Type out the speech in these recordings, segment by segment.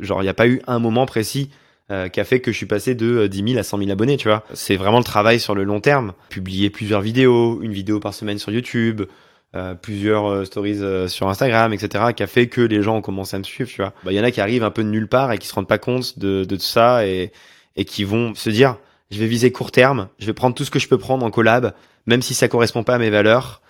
Genre, il n'y a pas eu un moment précis euh, qui a fait que je suis passé de 10 000 à 100 000 abonnés, tu vois. C'est vraiment le travail sur le long terme. Publier plusieurs vidéos, une vidéo par semaine sur YouTube, euh, plusieurs euh, stories euh, sur Instagram, etc., qui a fait que les gens ont commencé à me suivre, tu vois. Bah, il y en a qui arrivent un peu de nulle part et qui se rendent pas compte de, de tout ça et, et qui vont se dire, je vais viser court terme, je vais prendre tout ce que je peux prendre en collab, même si ça correspond pas à mes valeurs.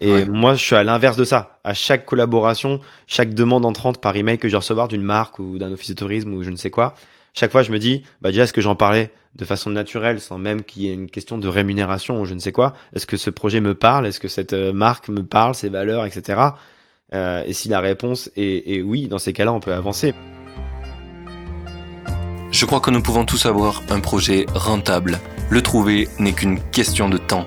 Et Ouais. moi, je suis à l'inverse de ça. À chaque collaboration, chaque demande entrante par email que je vais recevoir d'une marque ou d'un office de tourisme ou je ne sais quoi, chaque fois, je me dis, bah déjà, est-ce que j'en parlais de façon naturelle, sans même qu'il y ait une question de rémunération ou je ne sais quoi? Est-ce que ce projet me parle? Est-ce que cette euh, marque me parle, ses valeurs, etc. Euh, et si la réponse est, est oui, dans ces cas-là, on peut avancer. Je crois que nous pouvons tous avoir un projet rentable. Le trouver n'est qu'une question de temps.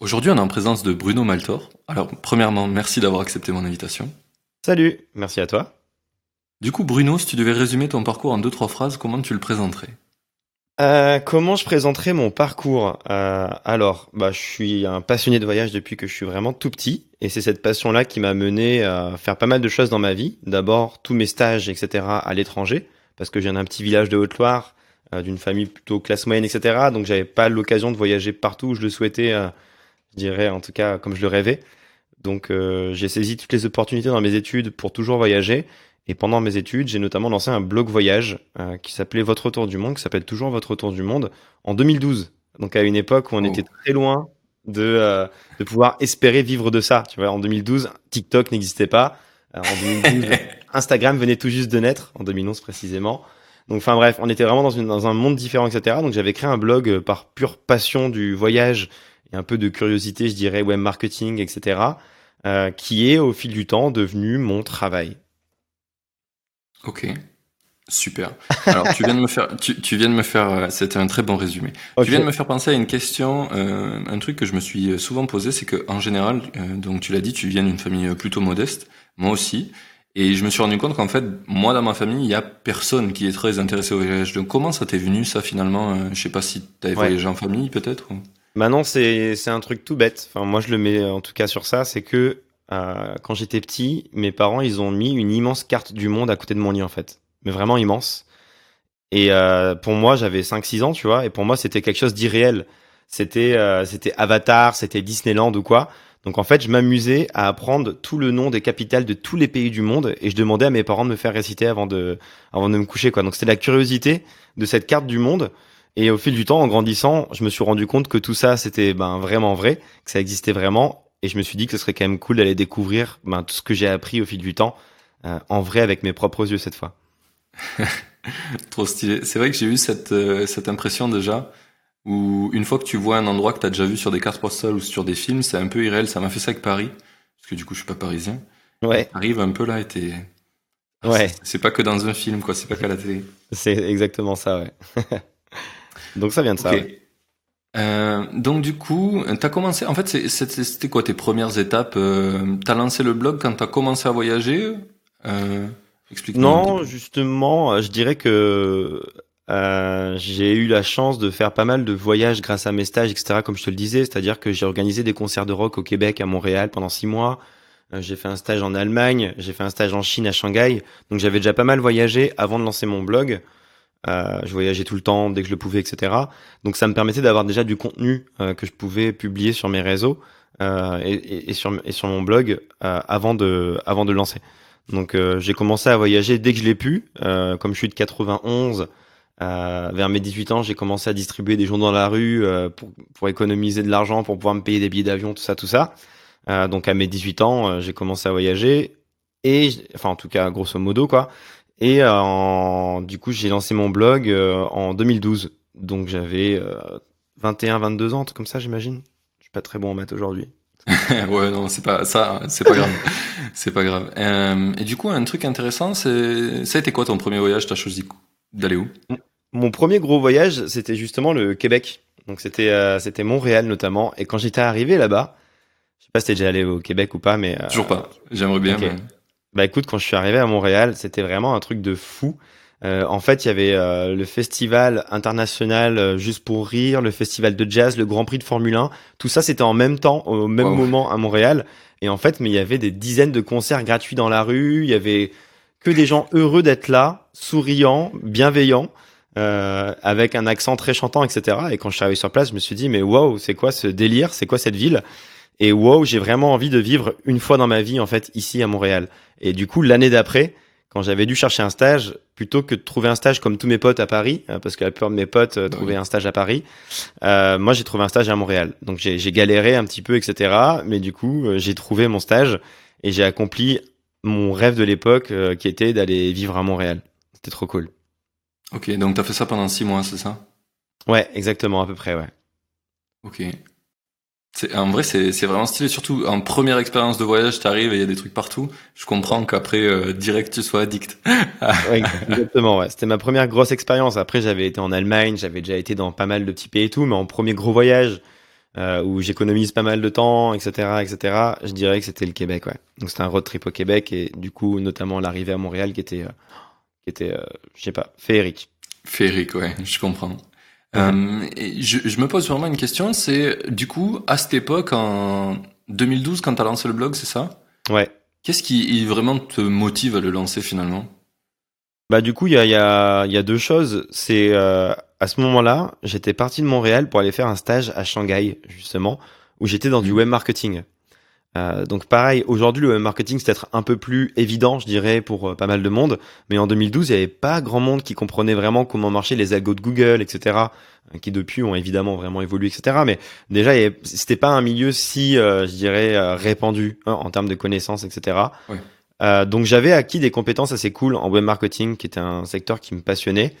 Aujourd'hui, on est en présence de Bruno Maltor. Alors, premièrement, merci d'avoir accepté mon invitation. Salut, merci à toi. Du coup, Bruno, si tu devais résumer ton parcours en deux, trois phrases, comment tu le présenterais? Euh, comment je présenterai mon parcours? Euh, Alors, bah, je suis un passionné de voyage depuis que je suis vraiment tout petit, et c'est cette passion-là qui m'a mené à faire pas mal de choses dans ma vie. D'abord, tous mes stages, etc., à l'étranger, parce que je viens d'un petit village de Haute-Loire, euh, d'une famille plutôt classe moyenne, etc., donc j'avais pas l'occasion de voyager partout où je le souhaitais, euh, dirais en tout cas comme je le rêvais. Donc, euh, j'ai saisi toutes les opportunités dans mes études pour toujours voyager. Et pendant mes études, j'ai notamment lancé un blog voyage euh, qui s'appelait Votre Retour du Monde, qui s'appelle toujours Votre Retour du Monde, en 2012. Donc à une époque où on Oh. était très loin de, euh, de pouvoir espérer vivre de ça. Tu vois, en 2012, TikTok n'existait pas. En 2012, Instagram venait tout juste de naître, en 2011 précisément. Donc enfin bref, on était vraiment dans, une, dans un monde différent, etc. Donc j'avais créé un blog par pure passion du voyage et un peu de curiosité, je dirais, web marketing, etc. euh, qui est au fil du temps devenu mon travail. Ok, super. Alors, tu viens de me faire, tu, tu viens de me faire, euh, c'était un très bon résumé. Tu viens de me faire penser à une question, euh, un truc que je me suis souvent posé, c'est que en général, euh, donc tu l'as dit, tu viens d'une famille plutôt modeste, moi aussi, et je me suis rendu compte qu'en fait, moi dans ma famille, il y a personne qui est très intéressé au voyage. Donc comment ça t'est venu ça finalement Je sais pas si t'avais Ouais. voyagé en famille peut-être. ou- Maintenant, c'est un truc tout bête. Enfin, moi, je le mets en tout cas sur ça. C'est que euh, quand j'étais petit, mes parents, ils ont mis une immense carte du monde à côté de mon lit, en fait. Mais vraiment immense. Et euh, pour moi, j'avais 5-6 ans, tu vois. Et pour moi, c'était quelque chose d'irréel. C'était euh, c'était Avatar, c'était Disneyland ou quoi. Donc en fait, je m'amusais à apprendre tout le nom des capitales de tous les pays du monde et je demandais à mes parents de me faire réciter avant de avant de me coucher quoi. Donc c'était la curiosité de cette carte du monde et au fil du temps, en grandissant, je me suis rendu compte que tout ça, c'était ben, vraiment vrai, que ça existait vraiment. Et je me suis dit que ce serait quand même cool d'aller découvrir ben, tout ce que j'ai appris au fil du temps, euh, en vrai, avec mes propres yeux cette fois. Trop stylé. C'est vrai que j'ai eu cette, euh, cette impression déjà, où une fois que tu vois un endroit que tu as déjà vu sur des cartes postales ou sur des films, c'est un peu irréel. Ça m'a fait ça avec Paris, parce que du coup je suis pas parisien. Ouais, Arrive un peu là et t'es... ouais, C'est- C'est pas que dans un film, quoi, c'est pas qu'à la télé. c'est exactement ça, ouais. Donc ça vient de ça. Ouais. Euh, donc du coup, t'as commencé. En fait, c'était quoi tes premières étapes euh, T'as lancé le blog quand t'as commencé à voyager euh, Explique-moi. un Non, justement, euh, je dirais que euh, j'ai eu la chance de faire pas mal de voyages grâce à mes stages, etc., comme je te le disais. C'est-à-dire que j'ai organisé des concerts de rock au Québec, à Montréal, pendant six mois. J'ai fait un stage en Allemagne, j'ai fait un stage en Chine, à Shanghai. Donc j'avais déjà pas mal voyagé avant de lancer mon blog. Euh, je voyageais tout le temps, dès que je le pouvais, etc. Donc ça me permettait d'avoir déjà du contenu euh, que je pouvais publier sur mes réseaux euh, et, et- sur, et sur mon blog euh, avant, de, avant de lancer. Donc euh, j'ai commencé à voyager dès que je l'ai pu. Euh, comme je suis de 91, euh, vers mes 18 ans, j'ai commencé à distribuer des journaux dans la rue pour, pour économiser de l'argent, pour pouvoir me payer des billets d'avion, tout ça, tout ça. Donc à mes 18 ans, j'ai commencé à voyager. Et, enfin en tout cas, grosso modo, quoi. Et euh, en- du coup, j'ai lancé mon blog euh, en 2012. Donc j'avais euh, 21, 22 ans, comme ça, j'imagine. Je suis pas très bon en maths aujourd'hui. ouais, non, c'est pas ça, c'est pas grave, c'est pas grave. Euh, et du coup, un truc intéressant, c'est ça a été quoi ton premier voyage? T'as choisi d'aller où? Mon premier gros voyage, c'était justement le Québec. Donc c'était euh, c'était Montréal notamment. Et quand j'étais arrivé là-bas, je sais pas si t'es déjà allé au Québec ou pas, mais toujours pas. J'aimerais bien. Mais... Bah écoute, quand je suis arrivé à Montréal, c'était vraiment un truc de fou. Euh, en fait, il y avait euh, le festival international euh, juste pour rire, le festival de jazz, le Grand Prix de Formule 1. Tout ça, c'était en même temps, au même moment à Montréal. Et en fait, mais il y avait des dizaines de concerts gratuits dans la rue. Il y avait que des gens heureux d'être là, souriants, bienveillants, avec un accent très chantant, etc. Et quand je suis arrivé sur place, je me suis dit, mais waouh, c'est quoi ce délire? C'est quoi cette ville? Et waouh, j'ai vraiment envie de vivre une fois dans ma vie, en fait, ici à Montréal. Et du coup, l'année d'après, quand j'avais dû chercher un stage, plutôt que de trouver un stage comme tous mes potes à Paris, euh, parce que la plupart de mes potes euh, trouvaient un stage à Paris, euh, moi j'ai trouvé un stage à Montréal. Donc j'ai galéré un petit peu, etc. Mais du coup, euh, j'ai trouvé mon stage et j'ai accompli mon rêve de l'époque, qui était d'aller vivre à Montréal. C'était trop cool. Ok, donc t'as fait ça pendant six mois, c'est ça? Ouais, exactement, à peu près, ouais. Ok en vrai, c'est vraiment stylé. Surtout en première expérience de voyage, t'arrives et il y a des trucs partout. Je comprends qu'après, euh, direct, tu sois addict. oui, exactement. Ouais. C'était ma première grosse expérience. Après, j'avais été en Allemagne, j'avais déjà été dans pas mal de petits pays et tout, mais en premier gros voyage euh, où j'économise pas mal de temps, etc., etc. Je dirais que c'était le Québec. Ouais. Donc c'était un road trip au Québec et du coup, notamment l'arrivée à Montréal qui était, euh, qui était, euh, je sais pas, féerique. Féerique, ouais, je comprends. Euh, je, je, me pose vraiment une question, c'est du coup, à cette époque, en 2012, quand tu as lancé le blog, c'est ça? Ouais. Qu'est-ce qui vraiment te motive à le lancer finalement? Bah du coup, il y a, y, a, y a deux choses. C'est euh, à ce moment-là, j'étais parti de Montréal pour aller faire un stage à Shanghai, justement, où j'étais dans du mmh. web marketing. Euh, donc pareil, aujourd'hui le web marketing c'est peut-être un peu plus évident, je dirais, pour euh, pas mal de monde. Mais en 2012, il n'y avait pas grand monde qui comprenait vraiment comment marchaient les algos de Google, etc. Euh, qui depuis ont évidemment vraiment évolué, etc. Mais déjà, c'était pas un milieu si, je dirais, répandu hein, en termes de connaissances, etc. donc j'avais acquis des compétences assez cool en web marketing, qui était un secteur qui me passionnait.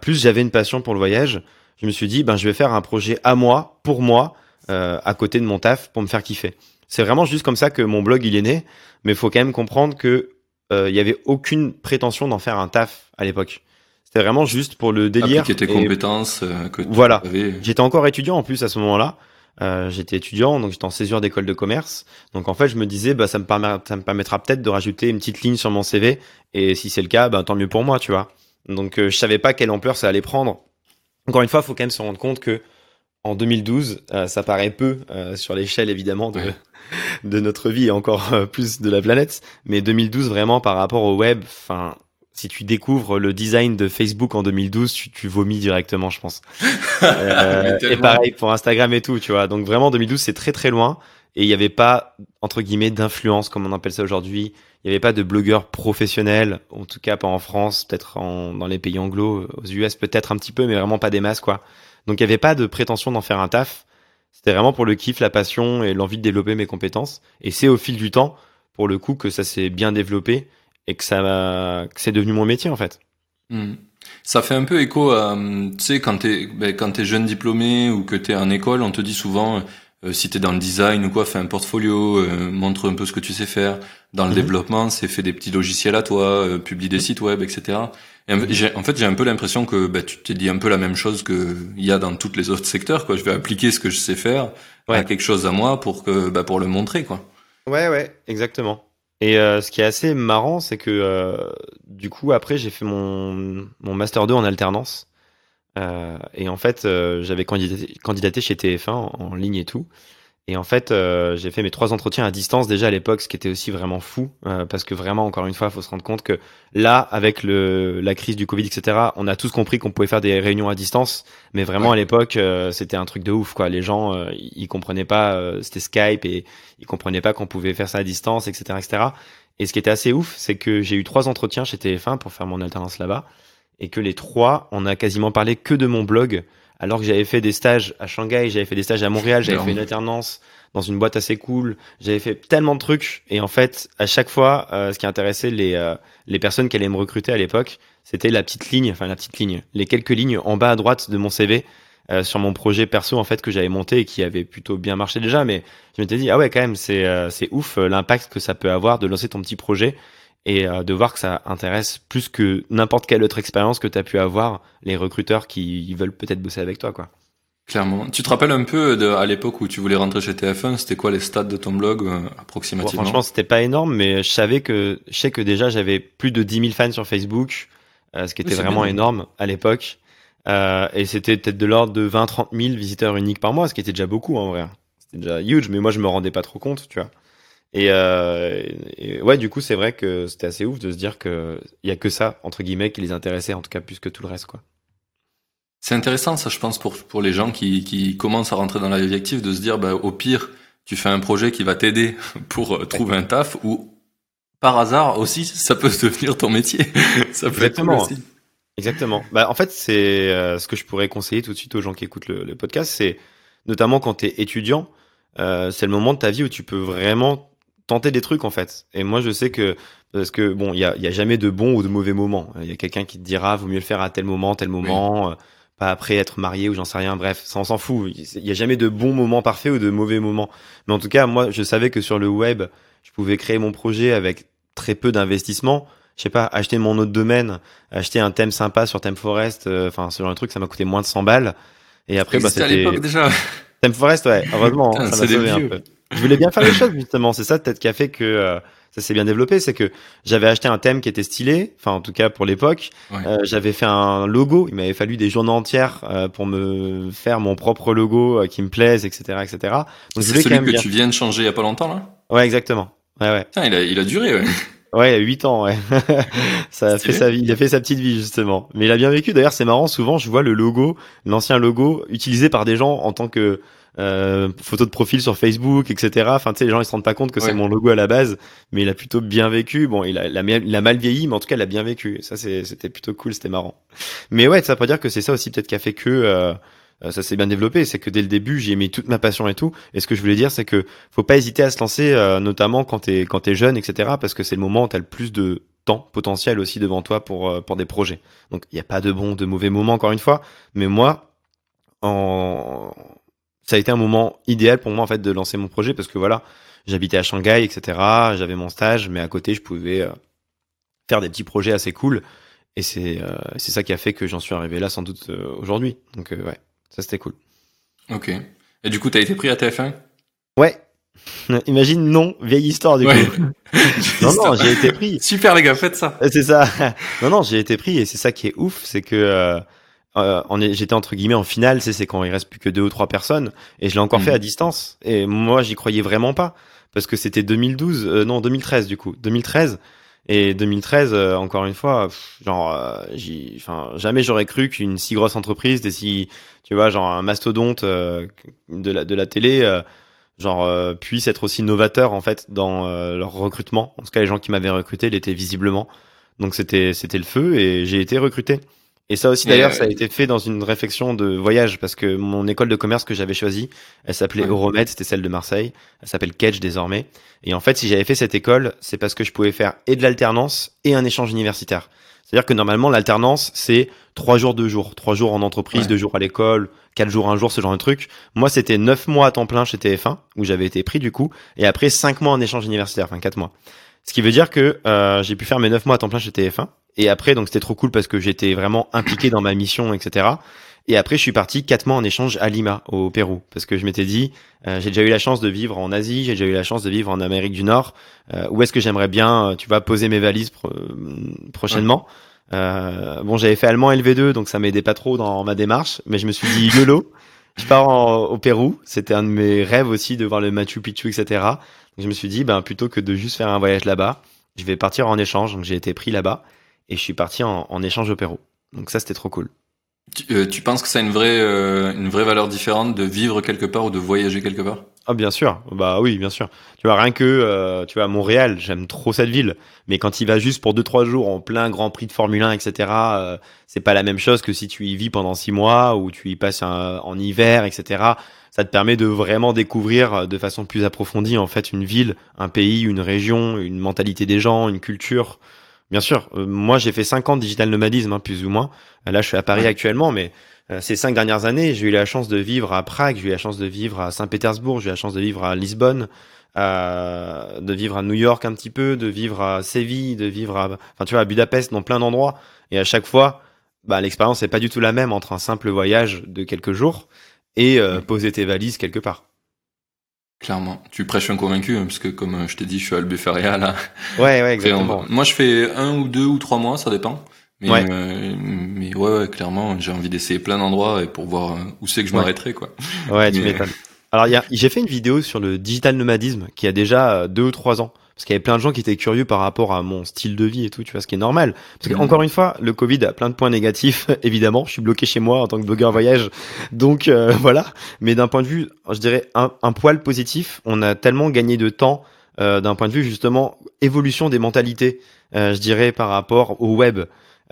plus j'avais une passion pour le voyage, je me suis dit, ben je vais faire un projet à moi, pour moi, à côté de mon taf, pour me faire kiffer. C'est vraiment juste comme ça que mon blog il est né, mais il faut quand même comprendre que euh, il y avait aucune prétention d'en faire un taf à l'époque. C'était vraiment juste pour le délire. Appliquer tes compétences. Euh, que voilà. J'étais encore étudiant en plus à ce moment-là. Euh, j'étais étudiant, donc j'étais en césure d'école de commerce. Donc en fait, je me disais, bah ça me, permet, ça me permettra peut-être de rajouter une petite ligne sur mon CV. Et si c'est le cas, bah tant mieux pour moi, tu vois. Donc je savais pas quelle ampleur ça allait prendre. Encore une fois, il faut quand même se rendre compte que en 2012, ça paraît peu sur l'échelle évidemment de, de notre vie et encore euh, plus de la planète. Mais 2012, vraiment, par rapport au web, enfin, si tu découvres le design de Facebook en 2012, tu, tu vomis directement, je pense. euh, et pareil pour Instagram et tout, tu vois. Donc vraiment, 2012, c'est très très loin. Et il n'y avait pas, entre guillemets, d'influence, comme on appelle ça aujourd'hui. Il n'y avait pas de blogueurs professionnels, en tout cas pas en France, peut-être dans les pays anglo, aux US peut-être un petit peu, mais vraiment pas des masses, quoi. Donc il n'y avait pas de prétention d'en faire un taf. C'était vraiment pour le kiff, la passion et l'envie de développer mes compétences. Et c'est au fil du temps, pour le coup, que ça s'est bien développé et que ça, que c'est devenu mon métier en fait. Hmm. Ça fait un peu écho à, tu sais, quand t'es, ben, quand t'es jeune diplômé ou que t'es en école, on te dit souvent, euh, si t'es dans le design ou quoi, fais un portfolio, euh, montre un peu ce que tu sais faire. Dans le mhm. développement, c'est fais des petits logiciels à toi, euh, publie des sites web, etc. En fait, j'ai un peu l'impression que bah, tu t'es dit un peu la même chose que il y a dans tous les autres secteurs. Quoi. Je vais appliquer ce que je sais faire à quelque chose à moi pour que bah, pour le montrer. Quoi. Ouais, ouais, exactement. Et euh, ce qui est assez marrant, c'est que euh, du coup, après, j'ai fait mon, mon Master 2 en alternance. Euh, et en fait, j'avais candidaté, candidaté, chez TF1 en, en, ligne et tout. Et en fait, euh, j'ai fait mes trois entretiens à distance déjà à l'époque, ce qui était aussi vraiment fou, euh, parce que vraiment, encore une fois, il faut se rendre compte que là, avec le, la crise du Covid, etc., on a tous compris qu'on pouvait faire des réunions à distance, mais vraiment à l'époque, euh, c'était un truc de ouf, quoi. Les gens, euh, ils comprenaient pas, c'était Skype et ils comprenaient pas qu'on pouvait faire ça à distance, etc., etc. Et ce qui était assez ouf, c'est que j'ai eu trois entretiens chez TF1 pour faire mon alternance là-bas, et que les trois, on a quasiment parlé que de mon blog alors que j'avais fait des stages à Shanghai, j'avais fait des stages à Montréal, j'avais fait une alternance dans une boîte assez cool, j'avais fait tellement de trucs. Et en fait à chaque fois euh, ce qui intéressait les euh, les personnes qui allaient me recruter à l'époque, c'était la petite ligne, enfin la petite ligne, les quelques lignes en bas à droite de mon CV euh, sur mon projet perso en fait que j'avais monté et qui avait plutôt bien marché déjà. Mais je m'étais dit ah ouais quand même c'est euh, c'est ouf euh, l'impact que ça peut avoir de lancer ton petit projet et de voir que ça intéresse plus que n'importe quelle autre expérience que tu as pu avoir les recruteurs qui veulent peut-être bosser avec toi quoi. Clairement. Tu te rappelles un peu de, à l'époque où tu voulais rentrer chez TF1, c'était quoi les stats de ton blog approximativement? Franchement, c'était pas énorme, mais je savais que je sais que déjà j'avais plus de 10 000 fans sur Facebook, ce qui était vraiment énorme à l'époque. Euh, et c'était peut-être de l'ordre de 20-30 000 visiteurs uniques par mois, ce qui était déjà beaucoup en vrai. C'était déjà huge, mais moi je me rendais pas trop compte, tu vois. Et, euh, et ouais, du coup, c'est vrai que c'était assez ouf de se dire que il y a que ça entre guillemets qui les intéressait, en tout cas plus que tout le reste, quoi. C'est intéressant, ça, je pense, pour pour les gens qui qui commencent à rentrer dans la vie active, de se dire, bah, au pire, tu fais un projet qui va t'aider pour euh, trouver un taf, ou par hasard aussi, ça peut devenir ton métier. ça peut Exactement. être aussi. Exactement. Bah, en fait, c'est euh, ce que je pourrais conseiller tout de suite aux gens qui écoutent le, podcast, c'est notamment quand tu es étudiant, euh, c'est le moment de ta vie où tu peux vraiment tenter des trucs en fait. Et moi, je sais que parce que bon, il y a, y a, jamais de bon ou de mauvais moment. Il y a quelqu'un qui te dira, vaut mieux le faire à tel moment, tel moment, euh, pas après être marié ou j'en sais rien. Bref, ça on s'en fout. Il y a jamais de bon moment parfait ou de mauvais moment. Mais en tout cas, moi, je savais que sur le web, je pouvais créer mon projet avec très peu d'investissement je sais pas, acheter mon autre domaine, acheter un thème sympa sur ThemeForest, euh, enfin ce genre de truc, ça m'a coûté moins de 100 balles. Et après, bah, c'était. à l'époque déjà. ThemeForest, ouais, heureusement, ça m'a sauvé un peu. Je voulais bien faire les choses justement, c'est ça peut-être qui a fait que euh, ça s'est bien développé, c'est que j'avais acheté un thème qui était stylé, enfin en tout cas pour l'époque. Euh, j'avais fait un logo, il m'avait fallu des journées entières pour me faire mon propre logo qui me plaise, etc., etc. Donc c'est celui que tu viens de changer il y a pas longtemps là? Ouais, exactement. Ouais, ouais. Putain, il a, il a duré, ouais. Ouais, 8 ans, ouais. ça a fait sa vie, il a fait sa petite vie justement. Mais il a bien vécu. D'ailleurs, c'est marrant. Souvent, je vois le logo, l'ancien logo, utilisé par des gens en tant que euh, photo de profil sur Facebook, etc. Enfin, tu sais, les gens ils se rendent pas compte que c'est mon logo à la base, mais il a plutôt bien vécu. Bon, il a, il a, mal vieilli, mais en tout cas, il a bien vécu. Ça, c'était plutôt cool, c'était marrant. Mais ouais, ça pas dire que c'est ça aussi peut-être qui a fait que euh, euh, ça s'est bien développé. C'est que dès le début, j'ai mis toute ma passion et tout. Et ce que je voulais dire, c'est que faut pas hésiter à se lancer, euh, notamment quand t'es quand t'es jeune, etc. Parce que c'est le moment où t'as le plus de temps potentiel aussi devant toi pour euh, pour des projets. Donc il n'y a pas de bon, de mauvais moments encore une fois. Mais moi, en... ça a été un moment idéal pour moi en fait de lancer mon projet parce que voilà, j'habitais à Shanghai, etc. J'avais mon stage, mais à côté, je pouvais faire des petits projets assez cool. Et c'est c'est ça qui a fait que j'en suis arrivé là sans doute aujourd'hui. Donc ouais. Ça, c'était cool. Ok. Et du coup, t'as été pris à TF1 Ouais. Imagine, non, vieille histoire du coup. non, non, j'ai été pris. Super les gars, faites ça. C'est ça. non, non, j'ai été pris et c'est ça qui est ouf, c'est que euh, euh, j'étais entre guillemets en finale, c'est quand il reste plus que deux ou trois personnes et je l'ai encore fait mm. à distance. Et moi, j'y croyais vraiment pas parce que c'était 2012, euh, non 2013 du coup, 2013. Et 2013, encore une fois, genre, enfin, jamais j'aurais cru qu'une si grosse entreprise, des si tu vois, genre un mastodonte euh, de, la, de la télé, euh, genre euh, puisse être aussi novateur en fait dans leur recrutement. En tout cas, les gens qui m'avaient recruté l'étaient visiblement. Donc c'était c'était le feu et j'ai été recruté. Et ça aussi d'ailleurs, ça a été fait dans une réflexion de voyage parce que mon école de commerce que j'avais choisie, elle s'appelait Euromed, c'était celle de Marseille. Elle s'appelle Kedge désormais. Et en fait, si j'avais fait cette école, c'est parce que je pouvais faire et de l'alternance et un échange universitaire. C'est-à-dire que normalement, l'alternance, c'est trois jours, deux jours. Trois jours en entreprise, deux jours à l'école, quatre jours, un jour, ce genre de truc. Moi, c'était neuf mois à temps plein chez TF1, où j'avais été pris du coup, et après cinq mois en échange universitaire, enfin quatre mois. Ce qui veut dire que euh, j'ai pu faire mes neuf mois à temps plein chez TF1. Et après, donc c'était trop cool parce que j'étais vraiment impliqué dans ma mission, etc. Et après, je suis parti quatre mois en échange à Lima, au Pérou, parce que je m'étais dit, euh, j'ai déjà eu la chance de vivre en Asie, j'ai déjà eu la chance de vivre en Amérique du Nord. Euh, où est-ce que j'aimerais bien, euh, tu vas poser mes valises prochainement? Euh, Bon, j'avais fait allemand LV2, donc ça m'aidait pas trop dans ma démarche, mais je me suis dit YOLO. je pars au Pérou. C'était un de mes rêves aussi de voir le Machu Picchu, etc. Je me suis dit, ben plutôt que de juste faire un voyage là-bas, je vais partir en échange. Donc j'ai été pris là-bas et je suis parti en, en échange au Pérou. Donc ça, c'était trop cool. Tu, euh, tu, penses que ça a une vraie, euh, une vraie valeur différente de vivre quelque part ou de voyager quelque part? Ah bien sûr, bah oui, bien sûr. Tu vois rien que, euh, tu vois Montréal, j'aime trop cette ville, mais quand il va juste pour deux trois jours en plein Grand Prix de Formule 1, etc. c'est pas la même chose que si tu y vis pendant six mois ou tu y passes en hiver, etc. Ça te permet de vraiment découvrir de façon plus approfondie en fait une ville, un pays, une région, une mentalité des gens, une culture Bien sûr. moi, j'ai fait 5 ans de digital nomadisme, hein, plus ou moins. Là, je suis à Paris actuellement, mais ces cinq dernières années, j'ai eu la chance de vivre à Prague, j'ai eu la chance de vivre à Saint-Pétersbourg, j'ai eu la chance de vivre à Lisbonne, de vivre à New York un petit peu, de vivre à Séville, de vivre à, enfin, tu vois, à Budapest, dans plein d'endroits. Et à chaque fois, bah, l'expérience n'est pas du tout la même entre un simple voyage de quelques jours et euh, poser tes valises quelque part. Clairement. Tu prêches un convaincu, hein, parce que comme euh, je t'ai dit, je suis à Albuferia, là. Ouais, ouais, exactement. moi, je fais un ou deux ou trois mois, ça dépend. Mais, ouais. Euh, mais ouais, ouais, clairement, j'ai envie d'essayer plein d'endroits et pour voir où c'est que je m'arrêterai, quoi. Ouais, tu m'étonnes. Alors, j'ai fait une vidéo sur le digital nomadisme qui a déjà deux ou trois ans. Parce qu'il y avait plein de gens qui étaient curieux par rapport à mon style de vie et tout, tu vois, ce qui est normal. Parce que, mmh. encore une fois, le Covid a plein de points négatifs, évidemment. Je suis bloqué chez moi en tant que blogueur voyage. Donc, euh, voilà. Mais d'un point de vue, je dirais, un, un, poil positif, on a tellement gagné de temps euh, d'un point de vue, justement, évolution des mentalités, euh, je dirais, par rapport au web.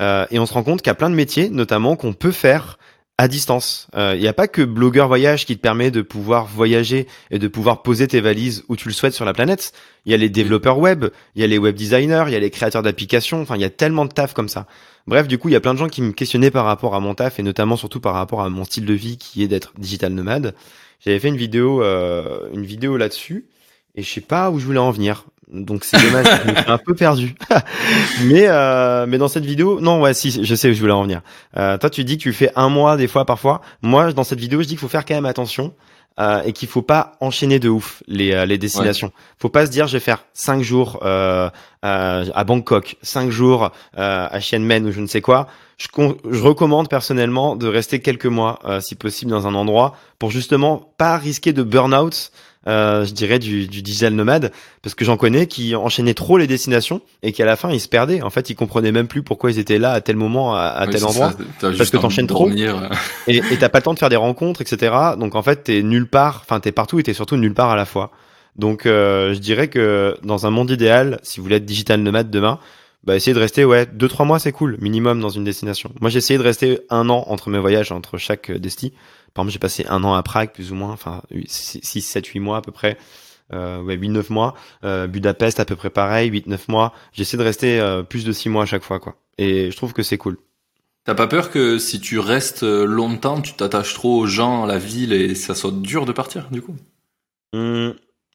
Euh, et on se rend compte qu'il y a plein de métiers, notamment, qu'on peut faire à distance. Il euh, n'y a pas que Blogueur Voyage qui te permet de pouvoir voyager et de pouvoir poser tes valises où tu le souhaites sur la planète. Il y a les développeurs web, il y a les web designers, il y a les créateurs d'applications. Enfin, il y a tellement de taf comme ça. Bref, du coup, il y a plein de gens qui me questionnaient par rapport à mon taf et notamment surtout par rapport à mon style de vie qui est d'être digital nomade. J'avais fait une vidéo, euh, une vidéo là-dessus et je sais pas où je voulais en venir. Donc c'est dommage, je me suis un peu perdu. mais euh, mais dans cette vidéo, non ouais si, je sais où je voulais en venir. Euh, toi tu dis que tu fais un mois des fois parfois. Moi dans cette vidéo je dis qu'il faut faire quand même attention euh, et qu'il faut pas enchaîner de ouf les euh, les destinations. Faut pas se dire je vais faire cinq jours euh, à Bangkok, cinq jours à Chiang Mai ou je ne sais quoi. Je, je recommande personnellement de rester quelques mois si possible dans un endroit pour justement pas risquer de burn out euh, je dirais, du, du digital nomade, parce que j'en connais qui enchaînaient trop les destinations et qui à la fin ils se perdaient. En fait, ils comprenaient même plus pourquoi ils étaient là à tel moment, à, tel endroit, parce que t'enchaînes trop et t'as pas le temps de faire des rencontres, etc. Donc en fait, t'es nulle part, enfin t'es partout et t'es surtout nulle part à la fois. Donc euh, je dirais que dans un monde idéal, si vous voulez être digital nomade demain, bah essayez de rester ouais deux trois mois c'est cool minimum dans une destination. Moi j'ai essayé de rester un an entre mes voyages entre chaque desti par exemple, j'ai passé un an à Prague, plus ou moins, enfin 6, 7, 8 mois à peu près. Euh, ouais, 8, 9 mois. Euh, Budapest à peu près pareil, 8, 9 mois. J'essaie de rester euh, plus de 6 mois à chaque fois, quoi. Et je trouve que c'est cool. T'as pas peur que si tu restes euh, longtemps, tu t'attaches trop aux gens, à la ville et ça soit dur de partir, du coup? Hum,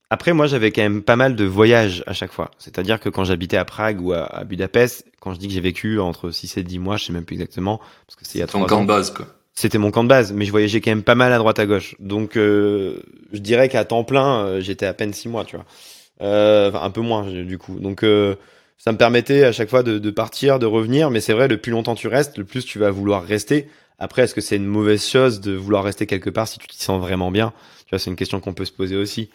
Après, moi, j'avais quand même pas mal de voyages à chaque fois. C'est-à-dire que quand j'habitais à Prague ou à, Budapest, quand je dis que j'ai vécu entre 6 et 10 mois, je sais même plus exactement, parce que c'est il y a 3 ans. de base, quoi c'était mon camp de base, mais je voyageais quand même pas mal à droite à gauche. Donc, euh, je dirais qu'à temps plein, euh, j'étais à peine six mois, tu vois. Euh, enfin, un peu moins, du coup. Donc, euh, ça me permettait à chaque fois de, de partir, de revenir. Mais c'est vrai, le plus longtemps tu restes, le plus tu vas vouloir rester. Après, est-ce que c'est une mauvaise chose de vouloir rester quelque part si tu t'y sens vraiment bien? Tu vois, c'est une question qu'on peut se poser aussi.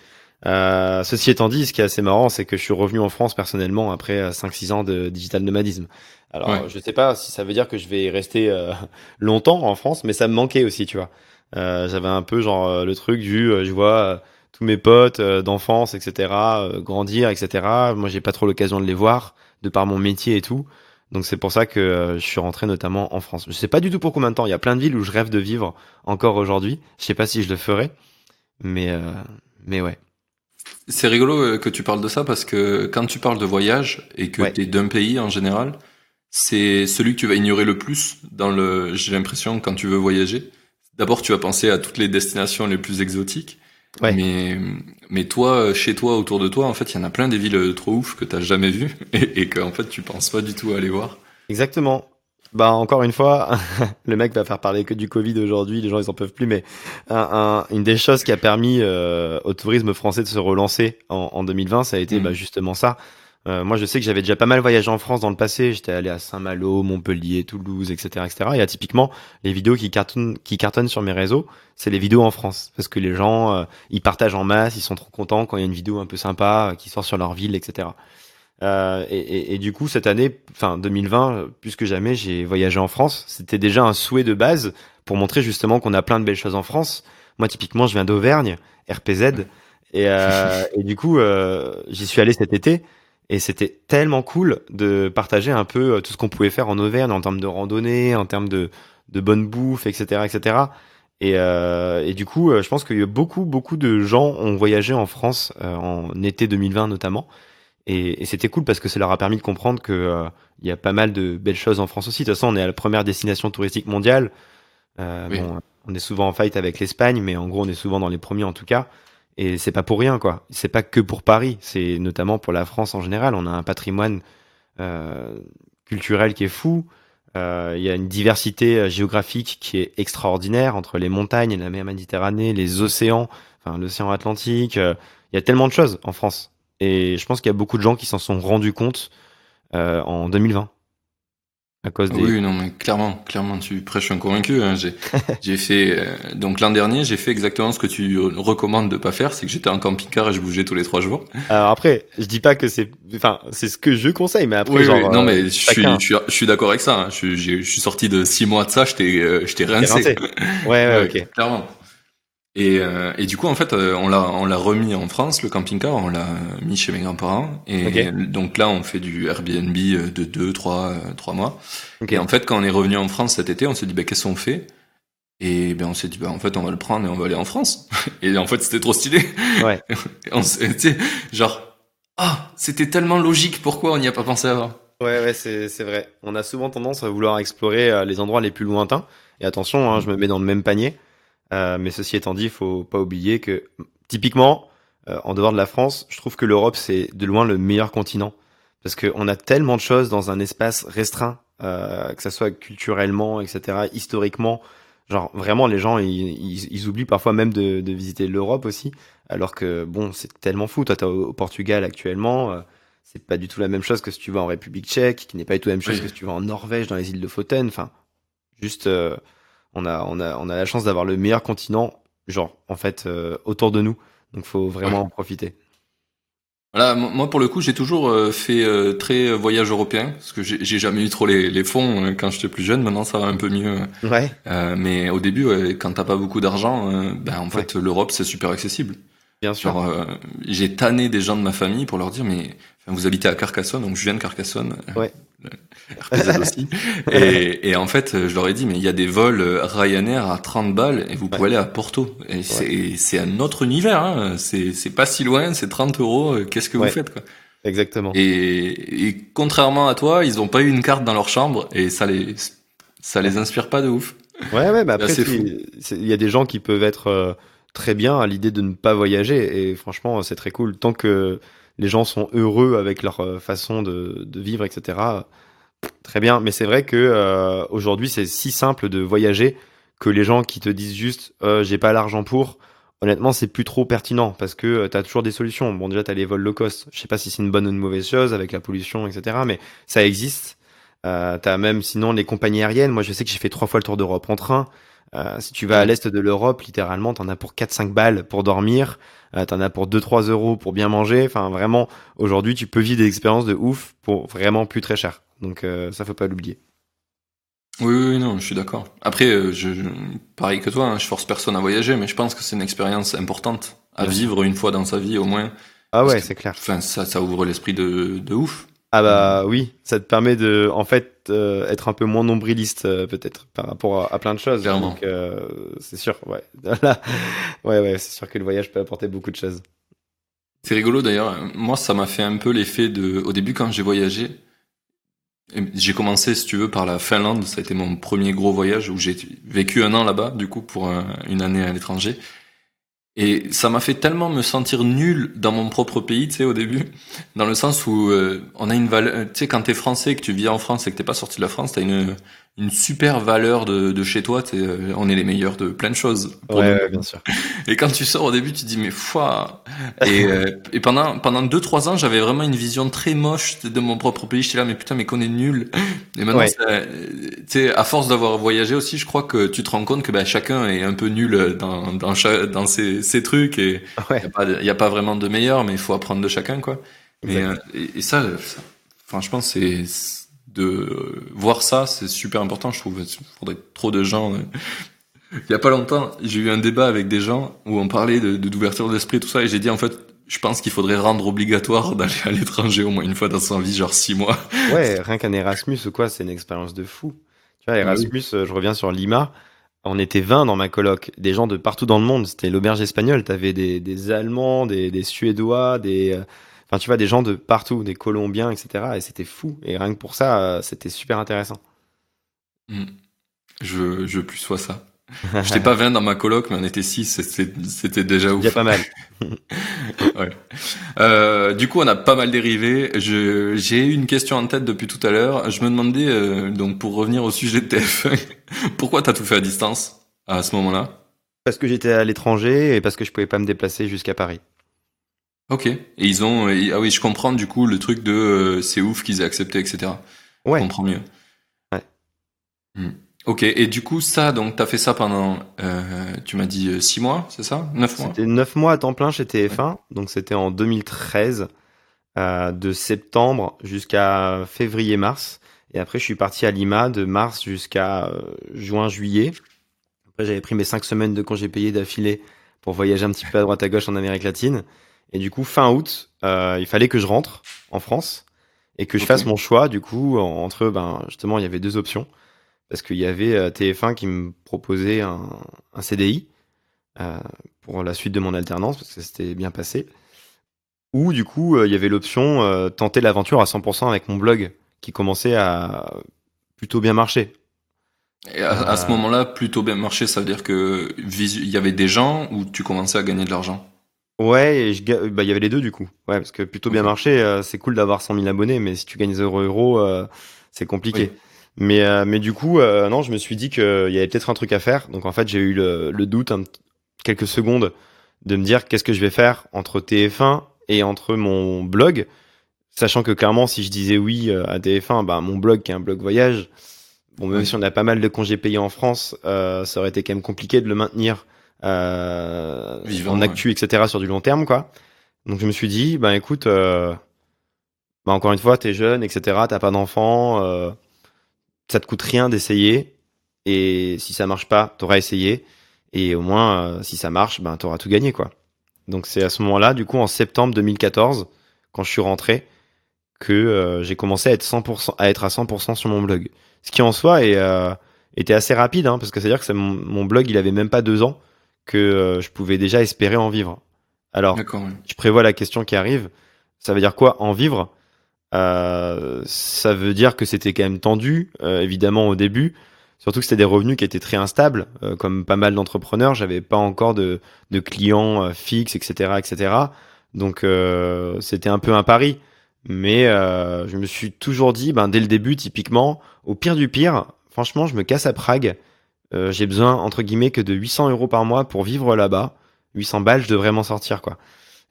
Euh, ceci étant dit, ce qui est assez marrant, c'est que je suis revenu en France personnellement après 5-6 ans de digital nomadisme. Alors, je sais pas si ça veut dire que je vais rester euh, longtemps en France, mais ça me manquait aussi, tu vois. Euh, J'avais un peu genre euh, le truc du, euh, je vois tous mes potes d'enfance, etc., grandir, etc. Moi, j'ai pas trop l'occasion de les voir de par mon métier et tout. Donc c'est pour ça que je suis rentré notamment en France. Je sais pas du tout pour combien de temps. Il y a plein de villes où je rêve de vivre encore aujourd'hui. Je sais pas si je le ferai, mais mais ouais. C'est rigolo que tu parles de ça parce que quand tu parles de voyage et que tu es d'un pays en général, c'est celui que tu vas ignorer le plus dans le, j'ai l'impression, quand tu veux voyager. D'abord, tu vas penser à toutes les destinations les plus exotiques. Ouais. Mais, mais toi, chez toi, autour de toi, en fait, il y en a plein des villes trop ouf que t'as jamais vues et, et que, en fait, tu penses pas du tout à aller voir. Exactement. Bah encore une fois, le mec va faire parler que du Covid aujourd'hui, les gens ils en peuvent plus, mais un, une des choses qui a permis euh, au tourisme français de se relancer en, en 2020, ça a été mmh. bah, justement ça, euh, moi, je sais que j'avais déjà pas mal voyagé en France dans le passé. J'étais allé à Saint-Malo, Montpellier, Toulouse, etc., etc. Et typiquement, les vidéos qui cartonnent, qui cartonnent sur mes réseaux, c'est les vidéos en France, parce que les gens, euh, ils partagent en masse, ils sont trop contents quand il y a une vidéo un peu sympa euh, qui sort sur leur ville, etc. Euh, et, et, et, du coup, cette année, enfin 2020, plus que jamais, j'ai voyagé en France. C'était déjà un souhait de base pour montrer justement qu'on a plein de belles choses en France. Moi, typiquement, je viens d'Auvergne, RPZ, et, et du coup, j'y suis allé cet été. Et c'était tellement cool de partager un peu euh, tout ce qu'on pouvait faire en Auvergne en termes de randonnée, en termes de, de bonne bouffe, etc., etc. Et, euh, et du coup, euh, je pense qu'il y a beaucoup, beaucoup de gens ont voyagé en France euh, en été 2020 notamment. Et, c'était cool parce que ça leur a permis de comprendre que euh, y a pas mal de belles choses en France aussi. De toute façon, on est à la première destination touristique mondiale. bon, on est souvent en fight avec l'Espagne, mais en gros, on est souvent dans les premiers en tout cas. Et c'est pas pour rien, quoi. C'est pas que pour Paris, c'est notamment pour la France en général. On a un patrimoine culturel qui est fou. Euh, il y a une diversité euh, géographique qui est extraordinaire entre les montagnes, la mer Méditerranée, les océans, enfin l'océan Atlantique. Euh, il y a tellement de choses en France. Et je pense qu'il y a beaucoup de gens qui s'en sont rendus compte en 2020 à cause des... Oui, non, mais clairement, clairement, tu prêches un convaincu. Hein. J'ai, j'ai fait euh, donc l'an dernier, j'ai fait exactement ce que tu recommandes de pas faire, c'est que j'étais en camping-car et je bougeais tous les trois jours. Alors après, je dis pas que c'est, enfin, c'est ce que je conseille, mais après, oui, oui. non, mais euh, je suis, je suis, je suis d'accord avec ça. Hein. Je, je, suis sorti de six mois de ça, j'étais, euh, j'étais rincé. rincé. Ouais, ouais, ok. Clairement. Et, euh, et, du coup, en fait, euh, on l'a on l'a remis en France, le camping-car, on l'a mis chez mes grands-parents. Et donc là, on fait du Airbnb euh, de deux, trois, trois mois. Et en fait, quand on est revenu en France cet été, on s'est dit, bah, qu'est-ce qu'on fait? Et ben, on s'est dit, bah, en fait, on va le prendre et on va aller en France. Et en fait, c'était trop stylé. Ouais. on s'est, genre, ah, c'était tellement logique. Pourquoi on n'y a pas pensé avant? Ouais, ouais, c'est c'est vrai. On a souvent tendance à vouloir explorer les endroits les plus lointains. Et attention, hein, je me mets dans le même panier. Euh, mais ceci étant dit, il faut pas oublier que typiquement, euh, en dehors de la France, je trouve que l'Europe c'est de loin le meilleur continent parce qu'on a tellement de choses dans un espace restreint, euh, que ça soit culturellement, etc., historiquement. Genre vraiment, les gens ils, ils, oublient parfois même de, de visiter l'Europe aussi, alors que bon, c'est tellement fou. Toi, t'es au, Portugal actuellement. Euh, c'est pas du tout la même chose que si tu vas en République tchèque, qui n'est pas du tout la même chose que si tu vas en Norvège, dans les îles de Foten. Enfin, juste, euh, on a, on a, on a la chance d'avoir le meilleur continent, genre, en fait, euh, autour de nous. Donc, faut vraiment en profiter. Voilà, moi pour le coup, j'ai toujours euh, fait euh, très voyage européen parce que j'ai jamais eu trop les, les fonds quand j'étais plus jeune. Maintenant, ça va un peu mieux. Ouais. mais au début, ouais, quand t'as pas beaucoup d'argent, ben en fait, l'Europe c'est super accessible. Bien sûr. j'ai tanné des gens de ma famille pour leur dire mais vous habitez à Carcassonne, donc je viens de Carcassonne. Ouais. RPZ aussi. et, et, en fait, je leur ai dit, mais il y a des vols Ryanair à 30 balles et vous pouvez aller à Porto. Et c'est un autre univers. Hein. C'est pas si loin, c'est 30 euros. Qu'est-ce que vous faites quoi? Exactement. Et, et, contrairement à toi, ils ont pas eu une carte dans leur chambre et ça les ça les inspire pas de ouf. Ouais, ouais. Bah après, il y a des gens qui peuvent être euh, très bien à l'idée de ne pas voyager et franchement, c'est très cool tant que les gens sont heureux avec leur euh, façon de, vivre, etc. Très bien, mais c'est vrai que euh, aujourd'hui c'est si simple de voyager que les gens qui te disent juste euh, j'ai pas l'argent pour, honnêtement c'est plus trop pertinent parce que tu as toujours des solutions. Bon déjà tu as les vols low cost, je sais pas si c'est une bonne ou une mauvaise chose avec la pollution, etc. Mais ça existe. Euh, t'as même sinon les compagnies aériennes. Moi je sais que j'ai fait trois fois le tour d'Europe en train. Euh, si tu vas à l'est de l'Europe, littéralement, t'en as pour 4-5 balles pour dormir, euh, t'en as pour 2-3 euros pour bien manger. Enfin, vraiment, aujourd'hui, tu peux vivre des expériences de ouf pour vraiment plus très cher. Donc, euh, ça faut pas l'oublier. Oui, oui, non, je suis d'accord. Après, euh, je, pareil que toi, hein, je force personne à voyager, mais je pense que c'est une expérience importante à vivre une fois dans sa vie au moins. Ah ouais, c'est clair. Enfin, ça, ça ouvre l'esprit de, de ouf. Ah bah oui, ça te permet de, en fait, euh, être un peu moins nombriliste euh, peut-être par rapport à, plein de choses. Donc euh, c'est sûr, ouais, ouais, ouais, c'est sûr que le voyage peut apporter beaucoup de choses. C'est rigolo d'ailleurs. Moi, ça m'a fait un peu l'effet de, au début quand j'ai voyagé, j'ai commencé, si tu veux, par la Finlande. Ça a été mon premier gros voyage où j'ai vécu un an là-bas, du coup, pour une année à l'étranger. Et ça m'a fait tellement me sentir nul dans mon propre pays, tu sais, au début, dans le sens où euh, on a une valeur, tu sais, quand t'es français, que tu vis en France et que t'es pas sorti de la France, t'as une une super valeur de, de chez toi. Euh, on est les meilleurs de plein de choses. Ouais, bien sûr. Et quand tu sors au début, tu te dis mais foi. Et, euh, et pendant pendant deux trois ans, j'avais vraiment une vision très moche de mon propre pays. J'étais là mais putain mais qu'on est nul. Et maintenant, tu sais, à force d'avoir voyagé aussi, je crois que tu te rends compte que bah, chacun est un peu nul dans dans dans ses, ses trucs et il y a pas y a pas vraiment de meilleur, mais il faut apprendre de chacun quoi. Mais, euh, et, et, ça, franchement, c'est de voir ça, c'est super important, je trouve. Il faudrait trop de gens. Euh. Il y a pas longtemps, j'ai eu un débat avec des gens où on parlait de d'ouverture d'esprit, tout ça, et j'ai dit en fait, je pense qu'il faudrait rendre obligatoire d'aller à l'étranger au moins une fois dans sa vie, genre six mois. Ouais, rien qu'un Erasmus ou quoi, c'est une expérience de fou. Tu vois, Erasmus, je reviens sur Lima. On était 20 dans ma coloc, des gens de partout dans le monde. C'était l'auberge espagnole. T'avais des, des Allemands, des, des Suédois, des, euh, Enfin, tu vois, des gens de partout, des Colombiens, etc. Et c'était fou. Et rien que pour ça, c'était super intéressant. Hmm. Je, je plus sois ça. J'étais pas 20 dans ma coloc, mais on était 6, c'était déjà ouf. Il y a pas mal. ouais. euh, du coup, on a pas mal dérivé. J'ai eu une question en tête depuis tout à l'heure. Je me demandais, euh, donc pour revenir au sujet de TF1, pourquoi t'as tout fait à distance à ce moment-là? Parce que j'étais à l'étranger et parce que je pouvais pas me déplacer jusqu'à Paris. Ok. Et ils ont, ah oui, je comprends du coup le truc de euh, c'est ouf qu'ils aient accepté, etc. Ouais. Je comprends mieux. Ouais. Hmm. Ok, et du coup, ça, donc, t'as fait ça pendant, euh, tu m'as dit 6 euh, mois, c'est ça? 9 mois? C'était 9 mois à temps plein chez TF1, donc c'était en 2013, euh, de septembre jusqu'à février-mars. Et après, je suis parti à Lima de mars jusqu'à juin-juillet. Après, j'avais pris mes 5 semaines de congés payés d'affilée pour voyager un petit peu à droite à gauche en Amérique latine. Et du coup, fin août, euh, il fallait que je rentre en France et que je fasse mon choix. Du coup, entre, ben, justement, il y avait deux options parce qu'il y avait euh, TF1 qui me proposait un, un CDI euh, pour la suite de mon alternance, parce que c'était bien passé. Ou du coup, euh, il y avait l'option euh, tenter l'aventure à 100% avec mon blog, qui commençait à plutôt bien marcher. Et à, à ce moment-là, plutôt bien marcher, ça veut dire que il y avait des gens ou tu commençais à gagner de l'argent? Ouais, et je, bah, il y avait les deux du coup. Ouais, parce que plutôt bien marché, c'est cool d'avoir 100 000 abonnés, mais si tu gagnes 0 euros, c'est compliqué. Oui. Mais, euh, mais du coup, euh, non, je me suis dit qu'il y avait peut-être un truc à faire. Donc en fait, j'ai eu le, le doute, un, quelques secondes, de me dire qu'est-ce que je vais faire entre TF1 et entre mon blog. Sachant que clairement, si je disais oui euh, à TF1, bah, mon blog qui est un blog voyage, bon, même oui. si on a pas mal de congés payés en France, euh, ça aurait été quand même compliqué de le maintenir euh, Vivant, en actu, ouais. etc. sur du long terme, quoi. Donc je me suis dit, bah écoute, euh, bah, encore une fois, t'es jeune, etc. T'as pas d'enfant. Euh, ça te coûte rien d'essayer. Et si ça marche pas, t'auras essayé. Et au moins, euh, si ça marche, ben, t'auras tout gagné, quoi. Donc c'est à ce moment-là, du coup, en septembre 2014, quand je suis rentré, que euh, j'ai commencé à être 100%, à être à 100% sur mon blog. Ce qui en soi est, euh, était assez rapide, hein, parce que c'est-à-dire que mon, mon, blog, il avait même pas deux ans que euh, je pouvais déjà espérer en vivre. Alors, je prévois la question qui arrive. Ça veut dire quoi en vivre? Euh, ça veut dire que c'était quand même tendu, euh, évidemment au début. Surtout que c'était des revenus qui étaient très instables, euh, comme pas mal d'entrepreneurs. J'avais pas encore de, de clients euh, fixes, etc., etc. Donc euh, c'était un peu un pari. Mais je me suis toujours dit, ben dès le début, typiquement, au pire du pire, franchement, je me casse à Prague. J'ai besoin entre guillemets que de 800 euros par mois pour vivre là-bas. 800 balles, je devrais m'en sortir, quoi.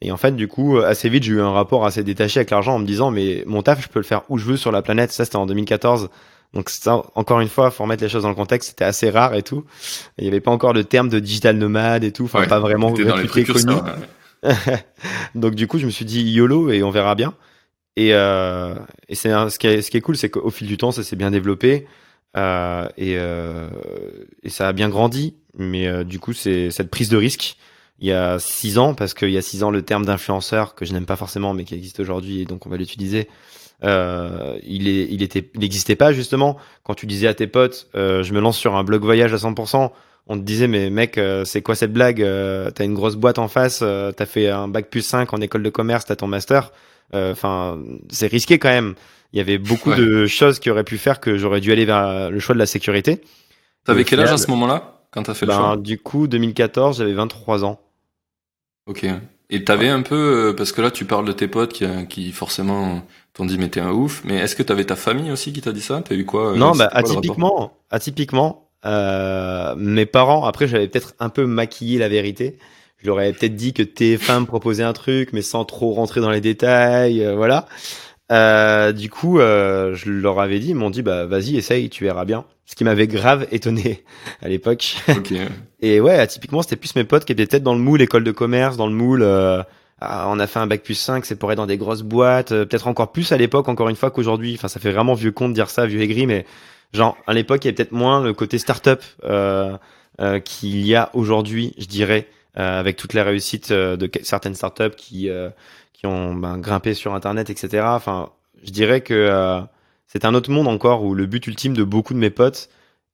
Et en fait, du coup, assez vite, j'ai eu un rapport assez détaché avec l'argent en me disant, mais mon taf, je peux le faire où je veux sur la planète. Ça, c'était en 2014. Donc, ça, encore une fois, faut remettre les choses dans le contexte. C'était assez rare et tout. Il n'y avait pas encore le terme de digital nomade et tout. Enfin, ouais, pas vraiment réputé connu. Ouais. Donc, du coup, je me suis dit YOLO et on verra bien. Et, euh, et c'est ce qui est, ce qui est cool, c'est qu'au fil du temps, ça s'est bien développé. Euh, et, euh, et ça a bien grandi. Mais euh, du coup, c'est cette prise de risque il y a six ans, parce qu'il y a six ans, le terme d'influenceur, que je n'aime pas forcément, mais qui existe aujourd'hui, et donc on va l'utiliser, euh, il, est, il était, pas justement. Quand tu disais à tes potes, euh, je me lance sur un blog voyage à 100%, on te disait, mais mec, euh, c'est quoi cette blague euh, T'as une grosse boîte en face, euh, t'as fait un bac plus 5 en école de commerce, t'as ton master. Enfin, c'est risqué quand même. Il y avait beaucoup ouais. de choses qui auraient pu faire que j'aurais dû aller vers le choix de la sécurité. T'avais quel âge à ce moment-là quand t'as fait ben, le choix Du coup, 2014, j'avais 23 ans. Ok. Et t'avais un peu, parce que là tu parles de tes potes qui, qui forcément t'ont dit mais t'es un ouf, mais est-ce que t'avais ta famille aussi qui t'a dit ça? T'as eu quoi? Non, bah atypiquement, atypiquement, euh, mes parents, après j'avais peut-être un peu maquillé la vérité. Je leur avais peut-être dit que TF1 me proposait un truc, mais sans trop rentrer dans les détails, euh, voilà. Euh, du coup, euh, je leur avais dit, ils m'ont dit, bah vas-y, essaye, tu verras bien. Ce qui m'avait grave étonné à l'époque. Okay. Et ouais, typiquement, c'était plus mes potes qui étaient peut-être dans le moule école de commerce, dans le moule. Euh, ah, on a fait un bac plus 5, c'est pour être dans des grosses boîtes, euh, peut-être encore plus à l'époque, encore une fois qu'aujourd'hui. Enfin, ça fait vraiment vieux con de dire ça, vieux aigri, mais genre à l'époque, il y avait peut-être moins le côté start-up euh, euh, qu'il y a aujourd'hui, je dirais, avec toute la réussite de certaines start-up qui qui ont ben, grimpé sur Internet, etc. Enfin, je dirais que euh, c'est un autre monde encore où le but ultime de beaucoup de mes potes,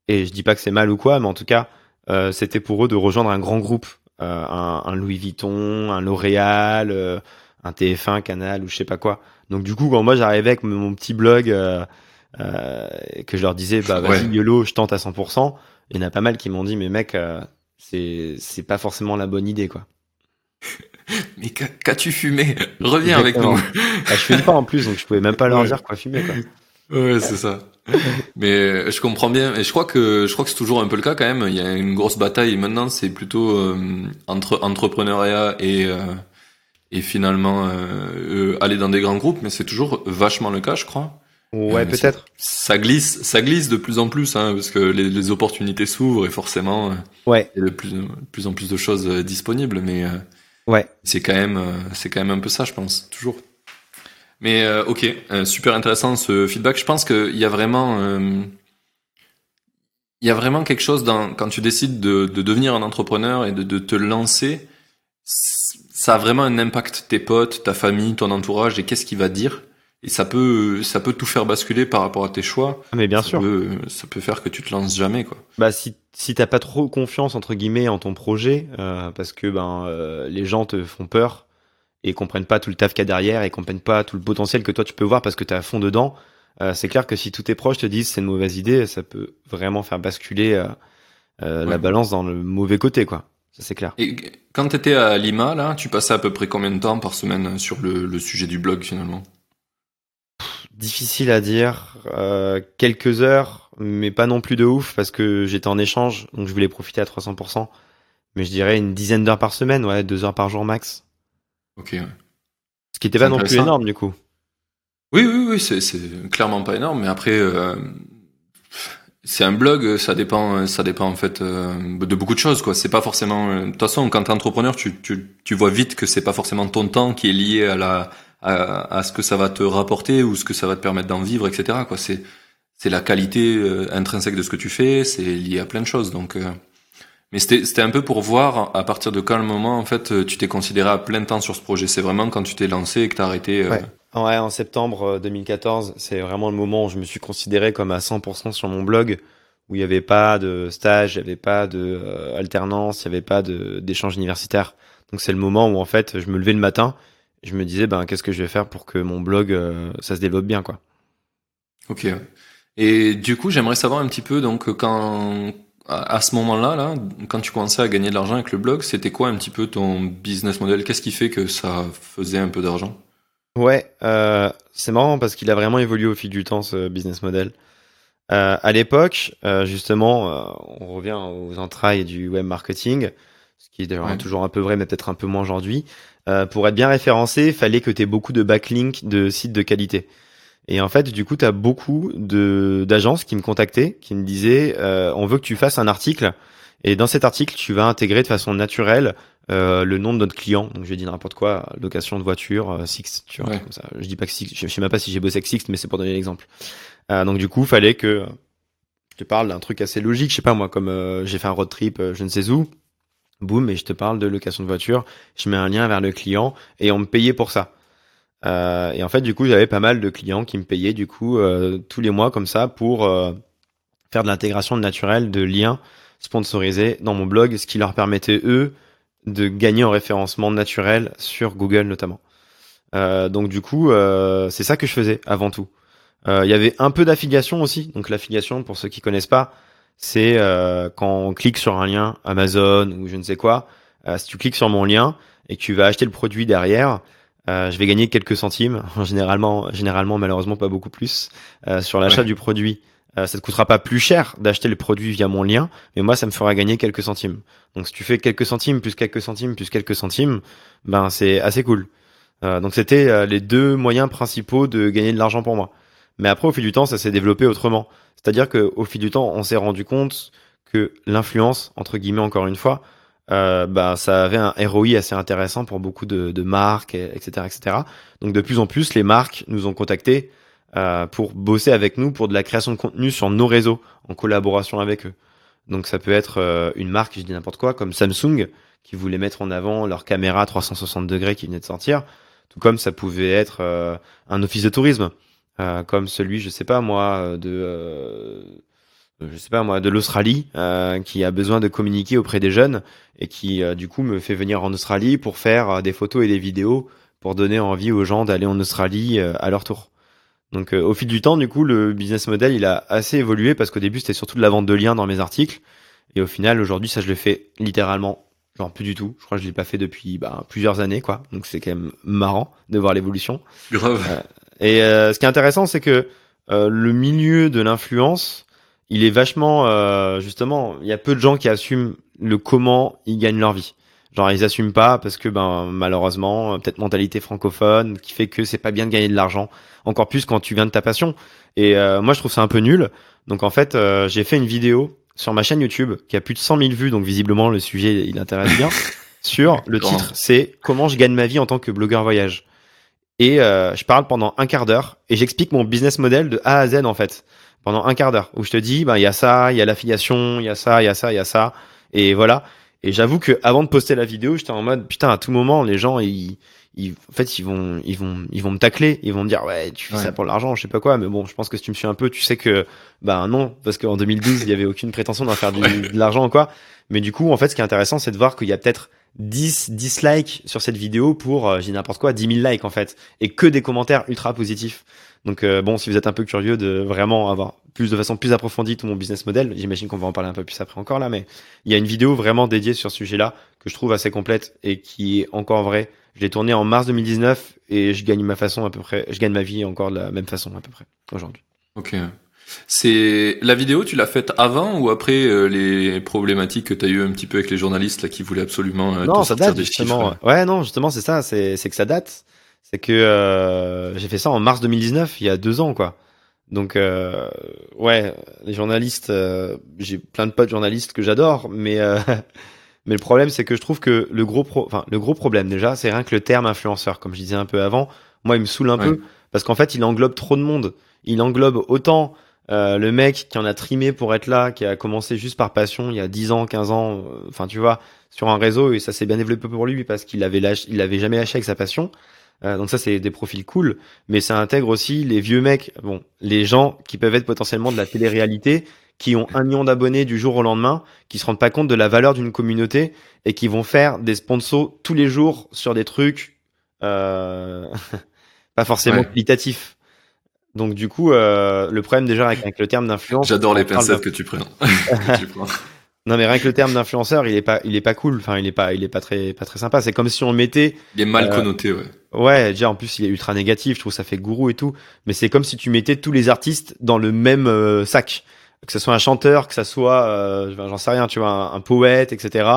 et je dis pas que c'est mal ou quoi, mais en tout cas, euh, c'était pour eux de rejoindre un grand groupe, euh, un, un, Louis Vuitton, un L'Oréal, euh, un TF1 canal ou je sais pas quoi. Donc du coup, quand moi j'arrivais avec mon petit blog euh, euh, que je leur disais, bah vas-y YOLO, je tente à 100%, il y en a pas mal qui m'ont dit, mais mec, euh, c'est c'est pas forcément la bonne idée quoi. mais qu'as-tu fumé? Reviens avec nous. ah, je fume pas en plus, donc je pouvais même pas leur dire quoi fumer quoi. Ouais, c'est ça. Mais je comprends bien. Et je crois que je crois que c'est toujours un peu le cas quand même. Il y a une grosse bataille maintenant. C'est plutôt entre entrepreneuriat et et finalement euh, aller dans des grands groupes, mais c'est toujours vachement le cas, je crois. Ouais, euh, peut-être. Ça glisse, ça glisse de plus en plus, hein, parce que les, les opportunités s'ouvrent et forcément, euh, ouais. il y a de plus, plus en plus de choses euh, disponibles, mais ouais, c'est quand même, c'est quand même un peu ça, je pense, toujours. Mais ok, super intéressant ce feedback. Je pense qu'il y a vraiment, il y a vraiment quelque chose dans quand tu décides de, de devenir un entrepreneur et de, de te lancer ça a vraiment un impact tes potes, ta famille, ton entourage et qu'est-ce qu'il va dire? Et ça peut, ça peut tout faire basculer par rapport à tes choix. Ah, mais bien ça sûr. Peut, ça peut faire que tu te lances jamais, quoi. Bah, si, si t'as pas trop confiance, entre guillemets, en ton projet, euh, parce que, ben, euh, les gens te font peur et comprennent pas tout le taf qu'il y a derrière et comprennent pas tout le potentiel que toi tu peux voir parce que t'es à fond dedans, euh, c'est clair que si tous tes proches te disent c'est une mauvaise idée, ça peut vraiment faire basculer euh, euh, la balance dans le mauvais côté, quoi. Ça, c'est clair. Et quand tu étais à Lima, là, tu passais à peu près combien de temps par semaine sur le, le sujet du blog finalement? Difficile à dire. Euh, quelques heures, mais pas non plus de ouf parce que j'étais en échange, donc je voulais profiter à 300%. Mais je dirais une dizaine d'heures par semaine, ouais, deux heures par jour max. Ok. Ouais. Ce qui était pas non plus énorme du coup. Oui, oui, oui, c'est clairement pas énorme, mais après, euh, c'est un blog, ça dépend, ça dépend en fait euh, de beaucoup de choses quoi. C'est pas forcément. De toute façon, quand t'es entrepreneur, tu, tu, tu vois vite que c'est pas forcément ton temps qui est lié à la à, ce que ça va te rapporter ou ce que ça va te permettre d'en vivre, etc. Quoi. C'est c'est la qualité euh, intrinsèque de ce que tu fais. C'est lié à plein de choses. Donc, mais c'était un peu pour voir à partir de quel moment en fait tu t'es considéré à plein temps sur ce projet. C'est vraiment quand tu t'es lancé et que t'as arrêté. Ouais. Ouais, en septembre 2014, c'est vraiment le moment où je me suis considéré comme à 100% sur mon blog, où il n'y avait pas de stage, il n'y avait pas de euh, alternance, il n'y avait pas d'échange universitaire. Donc c'est le moment où en fait je me levais le matin, je me disais ben qu'est-ce que je vais faire pour que mon blog euh, ça se développe bien quoi. Ok. Et du coup j'aimerais savoir un petit peu donc quand à ce moment-là là quand tu commençais à gagner de l'argent avec le blog c'était quoi un petit peu ton business model? Qu'est-ce qui fait que ça faisait un peu d'argent? Ouais, euh, c'est marrant parce qu'il a vraiment évolué au fil du temps ce business model. Euh, à l'époque, euh, justement, on revient aux entrailles du web marketing, ce qui est d'ailleurs ouais. toujours un peu vrai, mais peut-être un peu moins aujourd'hui. Euh, pour être bien référencé, il fallait que tu aies beaucoup de backlinks de sites de qualité. Et en fait, du coup, tu as beaucoup de d'agences qui me contactaient, qui me disaient euh, on veut que tu fasses un article et dans cet article, tu vas intégrer de façon naturelle euh, le nom de notre client. Donc je vais dire n'importe quoi, location de voiture, euh, Six, tu vois, Ouais. comme ça. Je dis pas que Six, je sais même pas si j'ai bossé avec Six, mais c'est pour donner l'exemple. Euh, donc du coup, fallait que je te parle d'un truc assez logique, je sais pas moi, comme euh, j'ai fait un road trip, euh, je ne sais où, boum, et je te parle de location de voiture, je mets un lien vers le client et on me payait pour ça. Euh, et en fait, du coup, j'avais pas mal de clients qui me payaient du coup euh, tous les mois comme ça pour euh, faire de l'intégration naturelle de liens sponsorisés dans mon blog, ce qui leur permettait eux de gagner en référencement naturel sur Google notamment. Euh, donc du coup, euh, c'est ça que je faisais avant tout. Euh, Il y avait un peu d'affiliation aussi. Donc l'affiliation, pour ceux qui connaissent pas, c'est euh, quand on clique sur un lien Amazon ou je ne sais quoi. euh, si tu cliques sur mon lien et que tu vas acheter le produit derrière, euh, je vais gagner quelques centimes. Généralement, généralement, malheureusement, pas beaucoup plus euh, sur l'achat Ouais. du produit. Euh, ça te coûtera pas plus cher d'acheter le produit via mon lien, mais moi, ça me fera gagner quelques centimes. Donc, si tu fais quelques centimes plus quelques centimes plus quelques centimes, ben c'est assez cool. Euh, donc, c'était euh, les deux moyens principaux de gagner de l'argent pour moi. Mais après, au fil du temps, ça s'est développé autrement. C'est-à-dire que au fil du temps, on s'est rendu compte que l'influence, entre guillemets, encore une fois, euh, bah, ça avait un ROI assez intéressant pour beaucoup de, marques, et- etc., etc. Donc, de plus en plus, les marques nous ont contactés euh, pour bosser avec nous pour de la création de contenu sur nos réseaux en collaboration avec eux. Donc, ça peut être euh, une marque, je dis n'importe quoi, comme Samsung, qui voulait mettre en avant leur caméra 360 degrés qui venait de sortir. Tout comme ça pouvait être un office de tourisme, euh, comme celui, je sais pas moi, de euh, je sais pas moi, de l'Australie, euh, qui a besoin de communiquer auprès des jeunes et qui euh, du coup me fait venir en Australie pour faire euh, des photos et des vidéos pour donner envie aux gens d'aller en Australie à leur tour. Donc au fil du temps, du coup, le business model, il a assez évolué parce qu'au début, c'était surtout de la vente de liens dans mes articles. Et au final, aujourd'hui, ça, je le fais littéralement Genre plus du tout. Je crois que je l'ai pas fait depuis bah, plusieurs années, quoi. Donc c'est quand même marrant de voir l'évolution. Grave. Euh, et euh, ce qui est intéressant, c'est que euh, le milieu de l'influence, il est vachement justement. Il y a peu de gens qui assument le comment ils gagnent leur vie. Genre ils assument pas parce que ben malheureusement peut-être mentalité francophone qui fait que c'est pas bien de gagner de l'argent. Encore plus quand tu viens de ta passion. Et moi je trouve ça un peu nul. Donc en fait j'ai fait une vidéo sur ma chaîne YouTube qui a plus de 100 000 vues, donc visiblement le sujet il intéresse bien. sur le titre, c'est comment je gagne ma vie en tant que blogueur voyage. Et euh, je parle pendant un quart d'heure et j'explique mon business model de A à Z en fait pendant un quart d'heure où je te dis ben il y a ça, il y a l'affiliation, il y a ça, il y a ça, il y a ça et voilà. Et j'avoue que avant de poster la vidéo, j'étais en mode putain à tout moment les gens ils en fait, ils vont, ils vont, ils vont me tacler. Ils vont me dire, ouais, tu fais ça pour l'argent, je sais pas quoi. Mais bon, je pense que si tu me suis un peu, tu sais que, bah non, parce qu'en 2012, il y avait aucune prétention d'en faire du, de l'argent ou quoi. Mais du coup, en fait, ce qui est intéressant, c'est de voir qu'il y a peut-être 10 dislikes sur cette vidéo pour, euh, j'ai n'importe quoi, 10 000 likes en fait, et que des commentaires ultra positifs. Donc euh, bon, si vous êtes un peu curieux de vraiment avoir plus de façon plus approfondie tout mon business model, j'imagine qu'on va en parler un peu plus après encore là, mais il y a une vidéo vraiment dédiée sur ce sujet-là que je trouve assez complète et qui est encore vraie je l'ai tourné en mars 2019 et je gagne ma façon à peu près, je gagne ma vie encore de la même façon à peu près aujourd'hui. C'est la vidéo, tu l'as faite avant ou après euh, les problématiques que tu as eu un petit peu avec les journalistes là qui voulaient absolument euh, non, ça date, justement. Ouais, non, justement, c'est ça, c'est c'est que ça date. C'est que euh, j'ai fait ça en mars 2019, il y a deux ans quoi. Donc euh, ouais, les journalistes, j'ai plein de potes journalistes que j'adore, mais Mais le problème, c'est que je trouve que le gros, pro... enfin, le gros problème déjà, c'est rien que le terme influenceur, comme je disais un peu avant. Moi, il me saoule un peu parce qu'en fait, il englobe trop de monde. Il englobe autant euh, le mec qui en a trimé pour être là, qui a commencé juste par passion il y a 10 ans, 15 ans, euh, enfin tu vois, sur un réseau et ça s'est bien développé pour lui parce qu'il avait lâché, il avait jamais lâché avec sa passion. Euh, donc ça c'est des profils cool, mais ça intègre aussi les vieux mecs, bon, les gens qui peuvent être potentiellement de la télé-réalité qui ont un million d'abonnés du jour au lendemain, qui se rendent pas compte de la valeur d'une communauté et qui vont faire des sponsors tous les jours sur des trucs euh, pas forcément qualitatifs. Donc du coup, euh, le problème déjà avec, le terme d'influence. J'adore les pincettes que tu prends. non mais rien que le terme d'influenceur, il est pas, il est pas cool. Enfin, il est pas, il est pas très, pas très sympa. C'est comme si on mettait. Il est mal euh, connoté, ouais. Ouais, déjà en plus il est ultra négatif. Je trouve ça fait gourou et tout. Mais c'est comme si tu mettais tous les artistes dans le même euh, sac que ce soit un chanteur, que ce soit, euh, j'en sais rien, tu vois, un, poète, etc.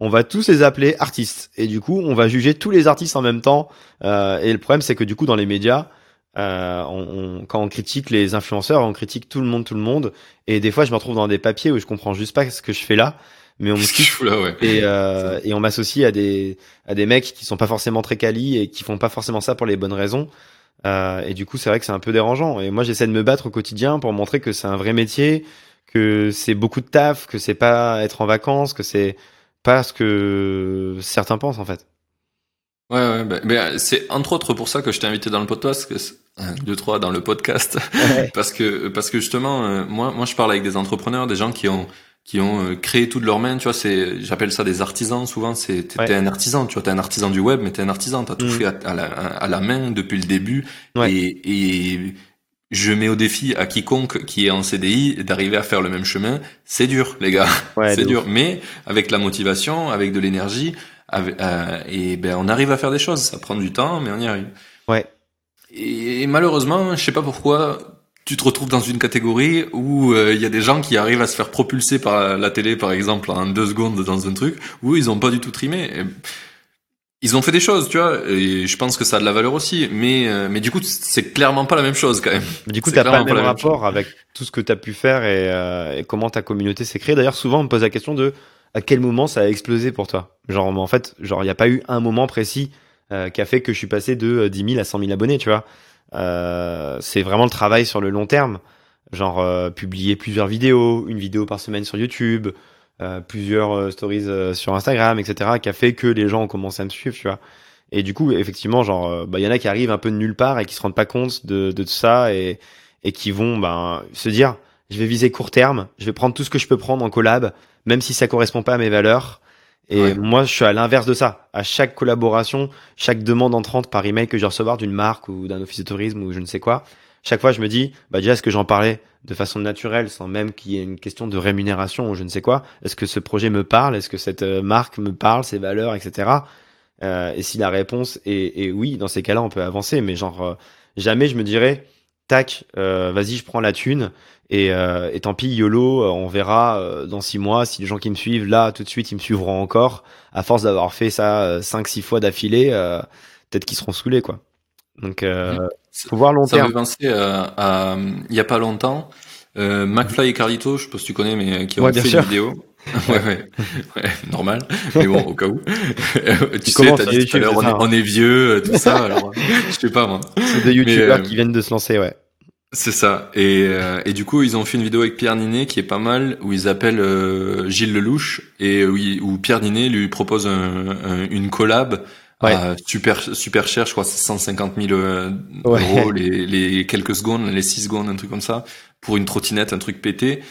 On va tous les appeler artistes. Et du coup, on va juger tous les artistes en même temps. Euh, et le problème, c'est que du coup, dans les médias, euh, on, quand on critique les influenceurs, on critique tout le monde, tout le monde. Et des fois, je me retrouve dans des papiers où je comprends juste pas ce que je fais là. Mais on me kiffe là, ouais. et, euh, et on m'associe à des à des mecs qui sont pas forcément très quali et qui font pas forcément ça pour les bonnes raisons. Euh, et du coup, c'est vrai que c'est un peu dérangeant. Et moi, j'essaie de me battre au quotidien pour montrer que c'est un vrai métier, que c'est beaucoup de taf, que c'est pas être en vacances, que c'est pas ce que certains pensent en fait. Ouais, ouais, bah, bah, c'est entre autres pour ça que je t'ai invité dans le podcast, deux trois dans le podcast, parce que parce que justement, euh, moi moi je parle avec des entrepreneurs, des gens qui ont qui ont euh, créé tout de leurs mains, tu vois, c'est, j'appelle ça des artisans souvent, c'est, t'es un artisan, tu vois, t'es un artisan du web, mais t'es un artisan, t'as tout mm. fait à, la, à, la, main depuis le début, et, et je mets au défi à quiconque qui est en CDI d'arriver à faire le même chemin. C'est dur, les gars, c'est dur, mais avec la motivation, avec de l'énergie, euh, et ben on arrive à faire des choses. Ça prend du temps, mais on y arrive. Ouais. Et malheureusement, je sais pas pourquoi, tu te retrouves dans une catégorie où euh, il y a des gens qui arrivent à se faire propulser par la télé, par exemple, en deux secondes dans un truc, où ils ont pas du tout trimé. ils ont fait des choses, tu vois, et je pense que ça a de la valeur aussi, mais euh, mais du coup, c'est clairement pas la même chose quand même. Du coup, t'as pas le même rapport avec tout ce que t'as pu faire et, euh, et comment ta communauté s'est créée. D'ailleurs, souvent, on me pose la question de à quel moment ça a explosé pour toi? Genre, en fait, genre, il n'y a pas eu un moment précis qui a fait que je suis passé de 10 000 à 100 000 abonnés, tu vois. Euh, c'est vraiment le travail sur le long terme. Genre euh, publier plusieurs vidéos, une vidéo par semaine sur YouTube, euh, plusieurs stories sur Instagram, etc. qui a fait que les gens ont commencé à me suivre, tu vois. Et du coup, effectivement, genre, bah, il y en a qui arrivent un peu de nulle part et qui se rendent pas compte de, de tout ça et, et qui vont ben, se dire, je vais viser court terme, je vais prendre tout ce que je peux prendre en collab, même si ça correspond pas à mes valeurs. Et moi, je suis à l'inverse de ça. À chaque collaboration, chaque demande entrante par email que je recevoir d'une marque ou d'un office de tourisme ou je ne sais quoi, chaque fois, je me dis, bah déjà, est-ce que j'en parlais de façon naturelle, sans même qu'il y ait une question de rémunération ou je ne sais quoi? Est-ce que ce projet me parle? Est-ce que cette euh, marque me parle, ses valeurs, etc. Euh, et si la réponse est, oui, dans ces cas-là, on peut avancer. Mais genre, euh, jamais je me dirais, tac, vas-y, je prends la thune. Et, et tant pis, YOLO, on verra dans six mois si les gens qui me suivent là, tout de suite, ils me suivront encore. À force d'avoir fait ça cinq, six fois d'affilée, peut-être qu'ils seront saoulés, quoi. Donc, euh, faut voir long ça terme. Ça me fait penser à, il y a pas longtemps, euh, McFly et Carlito, je sais pas si tu connais, mais qui ont fait une vidéo. Ouais, ouais, ouais, normal. Mais bon, au cas où. tu sais, t'as dit tout à l'heure, on, on, est vieux, tout ça. alors, je sais pas moi. C'est des youtubeurs euh, qui viennent de se lancer, ouais. C'est ça. Et, euh, et du coup, ils ont fait une vidéo avec Pierre Ninet qui est pas mal, où ils appellent euh, Gilles Lelouch et où, où, Pierre Ninet lui propose un, un, une collab Ouais. super super cher, je crois c'est 150 000 euh, euros les, les quelques secondes, les 6 secondes, un truc comme ça, pour une trottinette, un truc pété.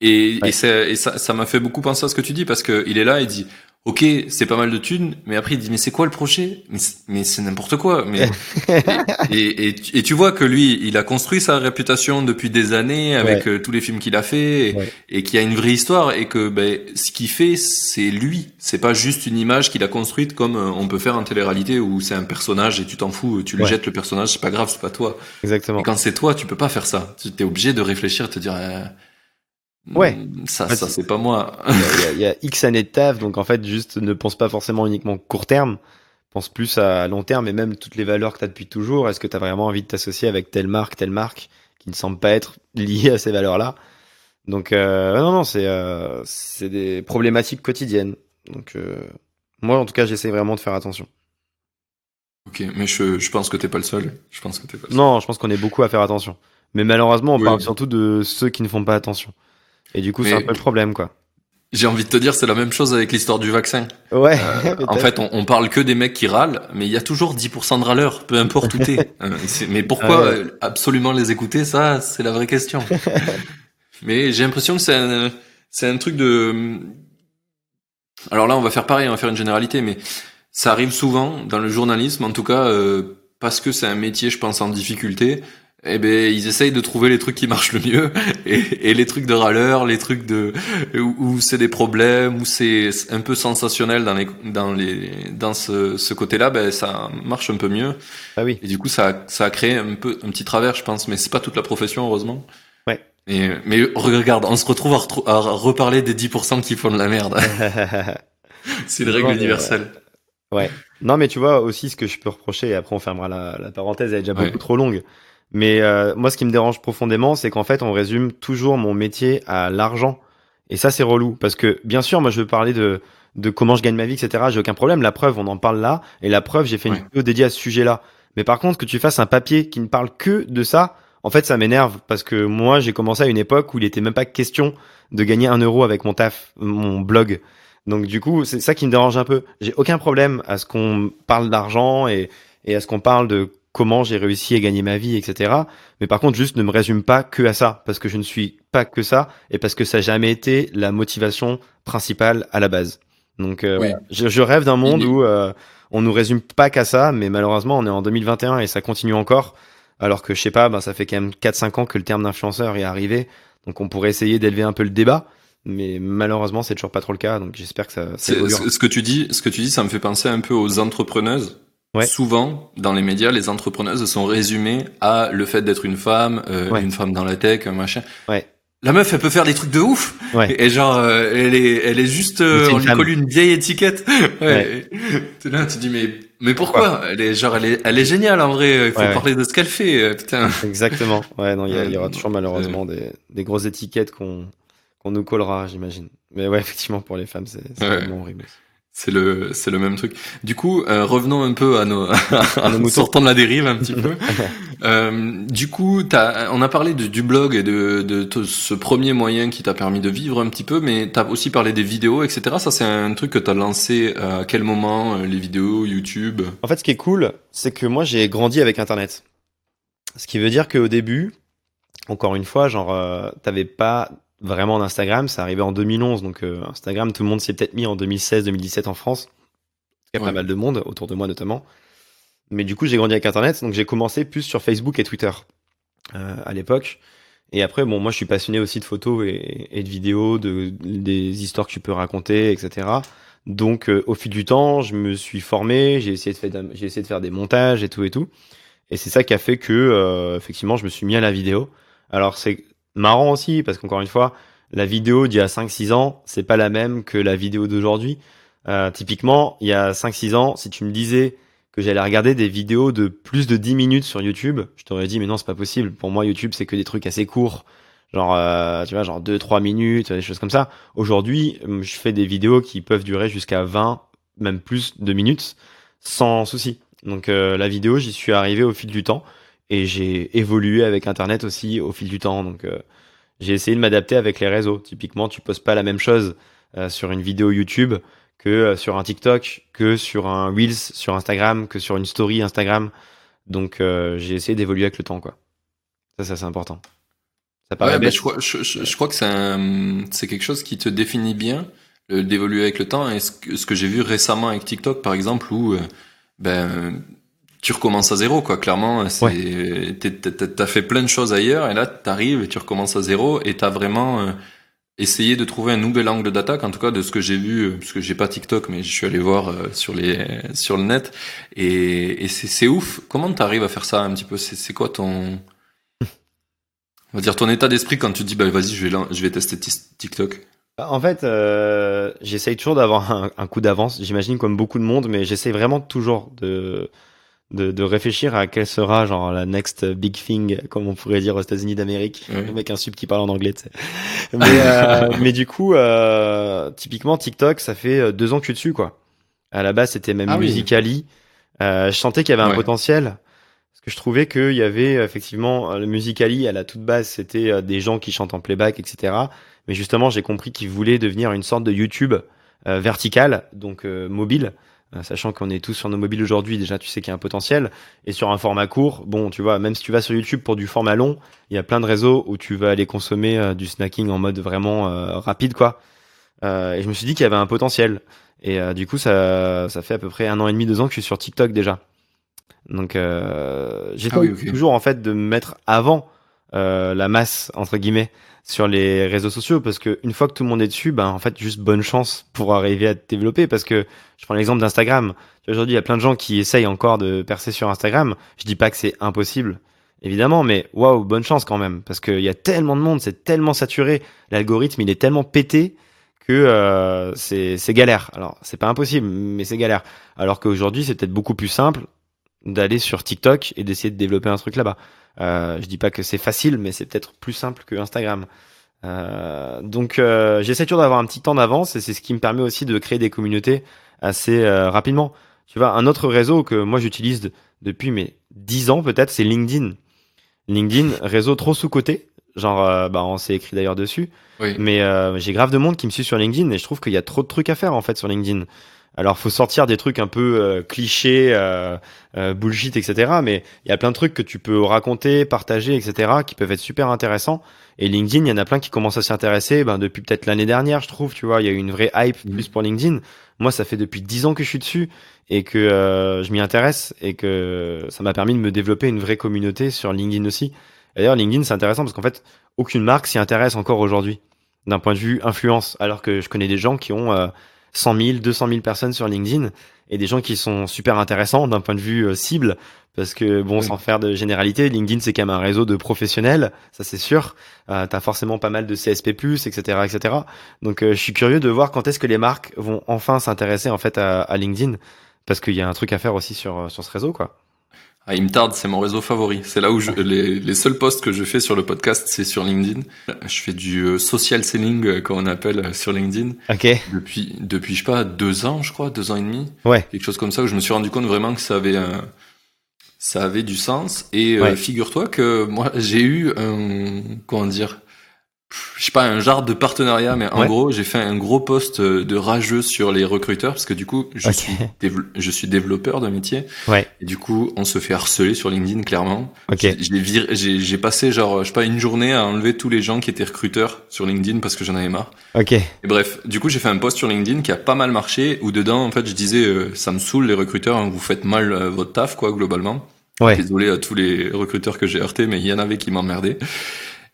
Et, et, et ça, ça m'a fait beaucoup penser à ce que tu dis parce que il est là, il dit ok, c'est pas mal de thunes, mais après il dit mais c'est quoi le projet? Mais, c'est n'importe quoi. Mais et, et, tu vois que lui, il a construit sa réputation depuis des années avec euh, tous les films qu'il a fait et, qu'il y a une vraie histoire et que ben ce qu'il fait, c'est lui. C'est pas juste une image qu'il a construite comme euh, on peut faire en télé-réalité où c'est un personnage et tu t'en fous, tu le jettes le personnage, c'est pas grave, c'est pas toi. Exactement. Et quand c'est toi, tu peux pas faire ça. Tu es obligé de réfléchir et te dire. Euh, Ouais. Ça, ça c'est pas moi. Il y, a, X années de taf, donc en fait, juste ne pense pas forcément uniquement court terme, pense plus à long terme et même toutes les valeurs que tu as depuis toujours. Est-ce que tu as vraiment envie de t'associer avec telle marque, telle marque qui ne semble pas être liée à ces valeurs-là? Donc, euh, non, non, c'est euh, c'est des problématiques quotidiennes. Donc, euh, moi, en tout cas, j'essaie vraiment de faire attention. Ok, mais je, je pense que t'es pas le seul. Je pense que t'es pas le seul. Non, je pense qu'on est beaucoup à faire attention. Mais malheureusement, on parle surtout de ceux qui ne font pas attention. Et du coup, c'est un peu le problème, quoi. J'ai envie de te dire, c'est la même chose avec l'histoire du vaccin. Ouais. Euh, en fait, on, on, parle que des mecs qui râlent, mais il y a toujours 10% de râleurs, peu importe où t'es. Euh, mais pourquoi absolument les écouter, ça, c'est la vraie question. mais j'ai l'impression que c'est un, c'est un truc de. Alors là, on va faire pareil, on va faire une généralité, mais ça arrive souvent dans le journalisme, en tout cas, euh, parce que c'est un métier, je pense, en difficulté eh ben ils essayent de trouver les trucs qui marchent le mieux et, et les trucs de râleur, les trucs de où, c'est des problèmes, où c'est un peu sensationnel dans les dans les dans ce, ce côté-là, ben ça marche un peu mieux. Ah oui. Et du coup ça ça a créé un peu un petit travers, je pense, mais c'est pas toute la profession heureusement. Ouais. Et mais regarde, on se retrouve à, à reparler des 10% qui font de la merde. c'est une règle universelle. Ouais. Non, mais tu vois aussi ce que je peux reprocher, et après on fermera la, la parenthèse, elle est déjà beaucoup trop longue. Mais euh, moi, ce qui me dérange profondément, c'est qu'en fait, on résume toujours mon métier à l'argent. Et ça, c'est relou. Parce que, bien sûr, moi, je veux parler de, de comment je gagne ma vie, etc. J'ai aucun problème. La preuve, on en parle là. Et la preuve, j'ai fait une vidéo dédiée à ce sujet-là. Mais par contre, que tu fasses un papier qui ne parle que de ça, en fait, ça m'énerve. Parce que moi, j'ai commencé à une époque où il était même pas question de gagner un euro avec mon taf, mon blog. Donc, du coup, c'est ça qui me dérange un peu. J'ai aucun problème à ce qu'on parle d'argent et, et à ce qu'on parle de comment j'ai réussi à gagner ma vie, etc. Mais par contre, juste ne me résume pas que à ça, parce que je ne suis pas que ça, et parce que ça n'a jamais été la motivation principale à la base. Donc, euh, je, rêve d'un monde où euh, on nous résume pas qu'à ça, mais malheureusement, on est en 2021 et ça continue encore. Alors que je sais pas, ben, ça fait quand même 4-5 ans que le terme d'influenceur est arrivé, donc on pourrait essayer d'élever un peu le débat. Mais malheureusement, c'est toujours pas trop le cas, donc j'espère que ça. Ce que tu dis, ce que tu dis, ça me fait penser un peu aux entrepreneuses Souvent, dans les médias, les entrepreneuses sont résumées à le fait d'être une femme, euh, une femme dans la tech, un machin. Ouais. La meuf, elle peut faire des trucs de ouf. Et, genre, euh, elle est, elle est juste, euh, on lui colle une vieille étiquette. Ouais. Tu là, tu dis mais, mais pourquoi Elle est genre, elle est, elle est géniale en vrai. Il faut parler de ce qu'elle fait. Putain. Exactement. Ouais, non, il y, aura toujours malheureusement des, des grosses étiquettes qu'on, qu'on nous collera, j'imagine. Mais ouais, effectivement, pour les femmes, c'est vraiment horrible. C'est le, c'est le même truc. Du coup, euh, revenons un peu à nos, sortons de la dérive un petit peu. Euh, du coup, as, on a parlé de, du blog et de, de, ce premier moyen qui t'a permis de vivre un petit peu, mais t'as aussi parlé des vidéos, etc. Ça, c'est un truc que t'as lancé à quel moment, euh, les vidéos, YouTube? En fait, ce qui est cool, c'est que moi, j'ai grandi avec Internet. Ce qui veut dire qu'au début, encore une fois, genre, t'avais pas vraiment d'Instagram, c'est arrivé en 2011. Donc Instagram, tout le monde s'y est peut-être mis en 2016-2017 en France. Il y a pas mal de monde, autour de moi notamment. Mais du coup, j'ai grandi avec Internet, donc j'ai commencé plus sur Facebook et Twitter à l'époque. Et après, bon, moi, je suis passionné aussi de photos et, de vidéos, de, des histoires que tu peux raconter, etc. Donc, au fil du temps, je me suis formé, j'ai essayé de faire, j'ai essayé de faire des montages et tout et tout. Et c'est ça qui a fait que, euh, effectivement, je me suis mis à la vidéo. Alors c'est marrant aussi parce qu'encore une fois, la vidéo d'il y a 5-6 ans, c'est pas la même que la vidéo d'aujourd'hui. Euh, typiquement, il y a 5-6 ans, si tu me disais que j'allais regarder des vidéos de plus de 10 minutes sur YouTube, je t'aurais dit mais non, c'est pas possible. Pour moi, YouTube, c'est que des trucs assez courts. Genre, euh, tu vois, genre 2-3 minutes, des choses comme ça. Aujourd'hui, je fais des vidéos qui peuvent durer jusqu'à 20, même plus de minutes, sans souci. Donc euh, la vidéo, j'y suis arrivé au fil du temps et j'ai évolué avec Internet aussi au fil du temps. Donc euh, j'ai essayé de m'adapter avec les réseaux. Typiquement, tu poses pas la même chose euh, sur une vidéo YouTube que sur un TikTok, que sur un Reels sur Instagram, que sur une story Instagram. Donc j'ai essayé d'évoluer avec le temps, quoi. Ça, ça c'est important. Ça paraît ouais, je, crois, je, je, crois que c'est quelque chose qui te définit bien, d'évoluer avec le temps. Et ce que, que j'ai vu récemment avec TikTok, par exemple, où ben tu recommences à zéro quoi. Clairement c'est t'as fait plein de choses ailleurs et là t'arrives et tu recommences à zéro et t'as vraiment euh, essayé de trouver un nouvel angle d'attaque. En tout cas de ce que j'ai vu euh, parce que j'ai pas TikTok mais je suis allé voir euh, sur les sur le net. Et, et c'est ouf. Comment t'arrives à faire ça un petit peu? C'est quoi ton on va dire ton état d'esprit quand tu dis bah vas-y je vais je vais tester TikTok? Bah, en fait, euh, j'essaye toujours d'avoir un, coup d'avance, j'imagine comme beaucoup de monde, mais j'essaye vraiment toujours de, de, réfléchir à quelle sera genre la next big thing, comme on pourrait dire aux États-Unis d'Amérique, le mec un sub qui parle en anglais. Mais, euh, mais du coup, euh, typiquement TikTok, ça fait deux ans que je suis dessus quoi. À la base, c'était même ah Musicali. je sentais qu'il y avait un potentiel. Parce que je trouvais qu'il y avait effectivement le Musicali à la toute base, c'était des gens qui chantent en playback, etc. Mais justement, j'ai compris qu'il voulait devenir une sorte de YouTube euh, vertical, donc euh, mobile. Euh, sachant qu'on est tous sur nos mobiles aujourd'hui, déjà tu sais qu'il y a un potentiel. Et sur un format court, bon, tu vois, même si tu vas sur YouTube pour du format long, il y a plein de réseaux où tu vas aller consommer du snacking en mode vraiment rapide, quoi. et je me suis dit qu'il y avait un potentiel. Et du coup, ça, ça fait à peu près un an et demi, deux ans que je suis sur TikTok déjà. Donc, euh, j'ai ah toujours en fait de me mettre avant la masse entre guillemets sur les réseaux sociaux parce que une fois que tout le monde est dessus, ben en fait juste bonne chance pour arriver à te développer parce que je prends l'exemple d'Instagram. Aujourd'hui, il y a plein de gens qui essayent encore de percer sur Instagram. Je dis pas que c'est impossible, évidemment, mais waouh, bonne chance quand même parce qu'il y a tellement de monde, c'est tellement saturé, l'algorithme il est tellement pété que euh, c'est galère. Alors c'est pas impossible, mais c'est galère. Alors qu'aujourd'hui, c'est peut-être beaucoup plus simple d'aller sur TikTok et d'essayer de développer un truc là-bas. Euh, je dis pas que c'est facile, mais c'est peut-être plus simple que Instagram. Euh, donc euh, j'essaie toujours d'avoir un petit temps d'avance et c'est ce qui me permet aussi de créer des communautés assez euh, rapidement. Tu vois, un autre réseau que moi j'utilise depuis mes 10 ans peut-être, c'est LinkedIn. LinkedIn, réseau trop sous-côté. Genre, bah, on s'est écrit d'ailleurs dessus. Mais j'ai grave de monde qui me suit sur LinkedIn et je trouve qu'il y a trop de trucs à faire en fait sur LinkedIn. Alors, faut sortir des trucs un peu euh, clichés, euh, euh, bullshit, etc. Mais il y a plein de trucs que tu peux raconter, partager, etc. qui peuvent être super intéressants. Et LinkedIn, il y en a plein qui commencent à s'y intéresser. Ben, depuis peut-être l'année dernière, je trouve. Tu vois, il y a eu une vraie hype mmh. plus pour LinkedIn. Moi, ça fait depuis dix ans que je suis dessus et que je m'y intéresse et que ça m'a permis de me développer une vraie communauté sur LinkedIn aussi. D'ailleurs, LinkedIn, c'est intéressant parce qu'en fait, aucune marque s'y intéresse encore aujourd'hui d'un point de vue influence, alors que je connais des gens qui ont 100 000, 200 000 personnes sur LinkedIn et des gens qui sont super intéressants d'un point de vue euh, cible parce que bon sans faire de généralité LinkedIn c'est quand même un réseau de professionnels ça c'est sûr. Euh, t'as forcément pas mal de CSP+ etc etc donc euh, je suis curieux de voir quand est-ce que les marques vont enfin s'intéresser en fait à, à LinkedIn parce qu'il y a un truc à faire aussi sur sur ce réseau quoi ah, il me tarde, c'est mon réseau favori. C'est là où je, les, les, seuls posts que je fais sur le podcast, c'est sur LinkedIn. Je fais du euh, social selling, euh, comme on appelle euh, sur LinkedIn. Ok. Depuis, depuis, je sais pas, deux ans, je crois, deux ans et demi. Ouais. Quelque chose comme ça, où je me suis rendu compte vraiment que ça avait un, ça avait du sens. Et figure-toi que moi, j'ai eu un, comment dire, je sais pas un genre de partenariat mais en gros j'ai fait un gros post euh, de rageux sur les recruteurs parce que du coup je suis je suis développeur de métier. Ouais. et du coup on se fait harceler sur LinkedIn clairement. Okay. j'ai j'ai passé genre je sais pas une journée à enlever tous les gens qui étaient recruteurs sur LinkedIn parce que j'en avais marre. Ok. Et bref du coup j'ai fait un post sur LinkedIn qui a pas mal marché où dedans en fait je disais euh, ça me saoule les recruteurs hein, vous faites mal euh, votre taf quoi globalement. Ouais. désolé à tous les recruteurs que j'ai heurtés mais il y en avait qui m'emmerdaient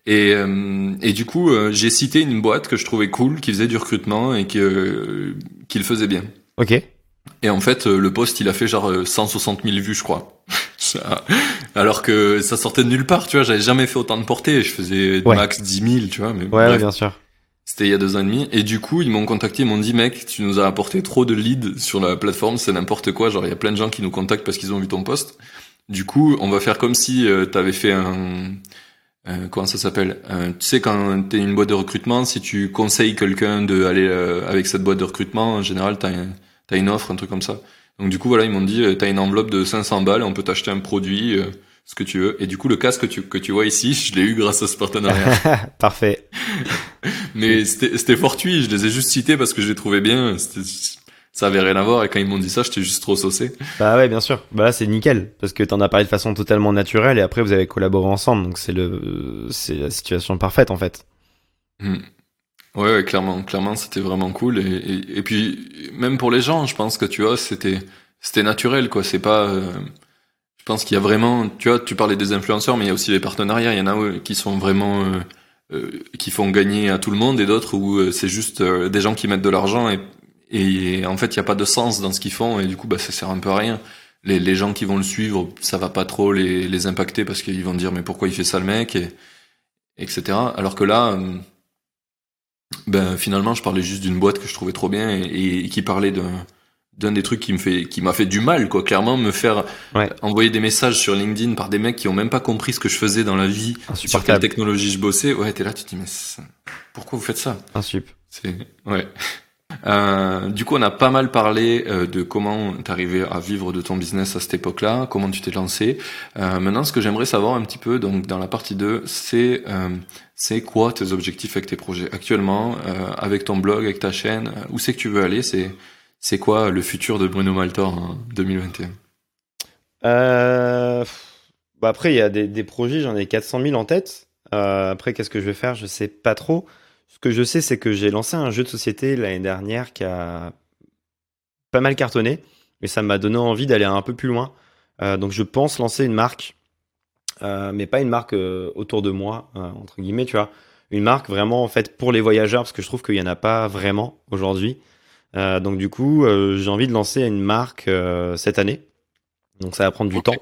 et, euh, et du coup, euh, j'ai cité une boîte que je trouvais cool, qui faisait du recrutement et que euh, qu'il faisait bien. Ok. Et en fait, le post, il a fait genre 160 000 vues, je crois. Alors que ça sortait de nulle part, tu vois. J'avais jamais fait autant de portées. Je faisais max 10 000, tu vois. Mais ouais, bien sûr. C'était il y a deux ans et demi. Et du coup, ils m'ont contacté, ils m'ont dit, mec, tu nous as apporté trop de leads sur la plateforme, c'est n'importe quoi. Genre, il y a plein de gens qui nous contactent parce qu'ils ont vu ton post. Du coup, on va faire comme si euh, tu avais fait un, euh, comment ça s'appelle? Euh, Tu sais quand t'es une boîte de recrutement, si tu conseilles quelqu'un de aller euh, avec cette boîte de recrutement, en général t'as as une offre, un truc comme ça. Donc du coup voilà, ils m'ont dit t'as une enveloppe de 500 balles, on peut t'acheter un produit, ce que tu veux. Et du coup le casque que tu que tu vois ici, je l'ai eu grâce à ce partenariat. Parfait. Mais c'était fortuit, je les ai juste cités parce que je les trouvais bien ça avait rien à voir et quand ils m'ont dit ça j'étais juste trop saucé. Bah ouais bien sûr. Bah là c'est nickel parce que t'en as parlé de façon totalement naturelle et après vous avez collaboré ensemble donc c'est le c'est la situation parfaite en fait. Hmm. ouais, ouais, clairement clairement c'était vraiment cool et, et, et, puis même pour les gens je pense que tu vois c'était c'était naturel quoi. C'est pas euh, je pense qu'il y a vraiment tu vois tu parlais des influenceurs mais il y a aussi les partenariats. Il y en a qui sont vraiment euh, euh, qui font gagner à tout le monde et d'autres où c'est juste des gens qui mettent de l'argent et et en fait, il n'y a pas de sens dans ce qu'ils font et du coup, bah, ça sert un peu à rien. Les, les gens qui vont le suivre, ça va pas trop les, les impacter parce qu'ils vont dire mais pourquoi il fait ça le mec et etc. Alors que là, euh, ben finalement, je parlais juste d'une boîte que je trouvais trop bien et, et qui parlait d'un d'un des trucs qui me fait qui m'a fait du mal quoi clairement me faire envoyer des messages sur LinkedIn par des mecs qui ont même pas compris ce que je faisais dans la vie sur quelle technologie je bossais ouais t'es là tu te dis mais pourquoi vous faites ça? Insup. c'est ouais euh, du coup, on a pas mal parlé euh, de comment t'arrivais à vivre de ton business à cette époque-là, comment tu t'es lancé. Euh, maintenant, ce que j'aimerais savoir un petit peu, donc dans la partie 2, c'est c'est quoi tes objectifs avec tes projets actuellement, avec ton blog, avec ta chaîne, où c'est que tu veux aller? C'est c'est quoi le futur de Bruno Maltor en 2021 bah Après, il y a des, des projets, j'en ai 400 000 en tête. après, qu'est-ce que je vais faire? Je sais pas trop. Ce que je sais, c'est que j'ai lancé un jeu de société l'année dernière qui a pas mal cartonné, mais ça m'a donné envie d'aller un peu plus loin. Euh, donc je pense lancer une marque, euh, mais pas une marque euh, autour de moi, entre guillemets, tu vois. Une marque vraiment en fait pour les voyageurs, parce que je trouve qu'il n'y en a pas vraiment aujourd'hui. donc du coup, j'ai envie de lancer une marque cette année. Donc ça va prendre du temps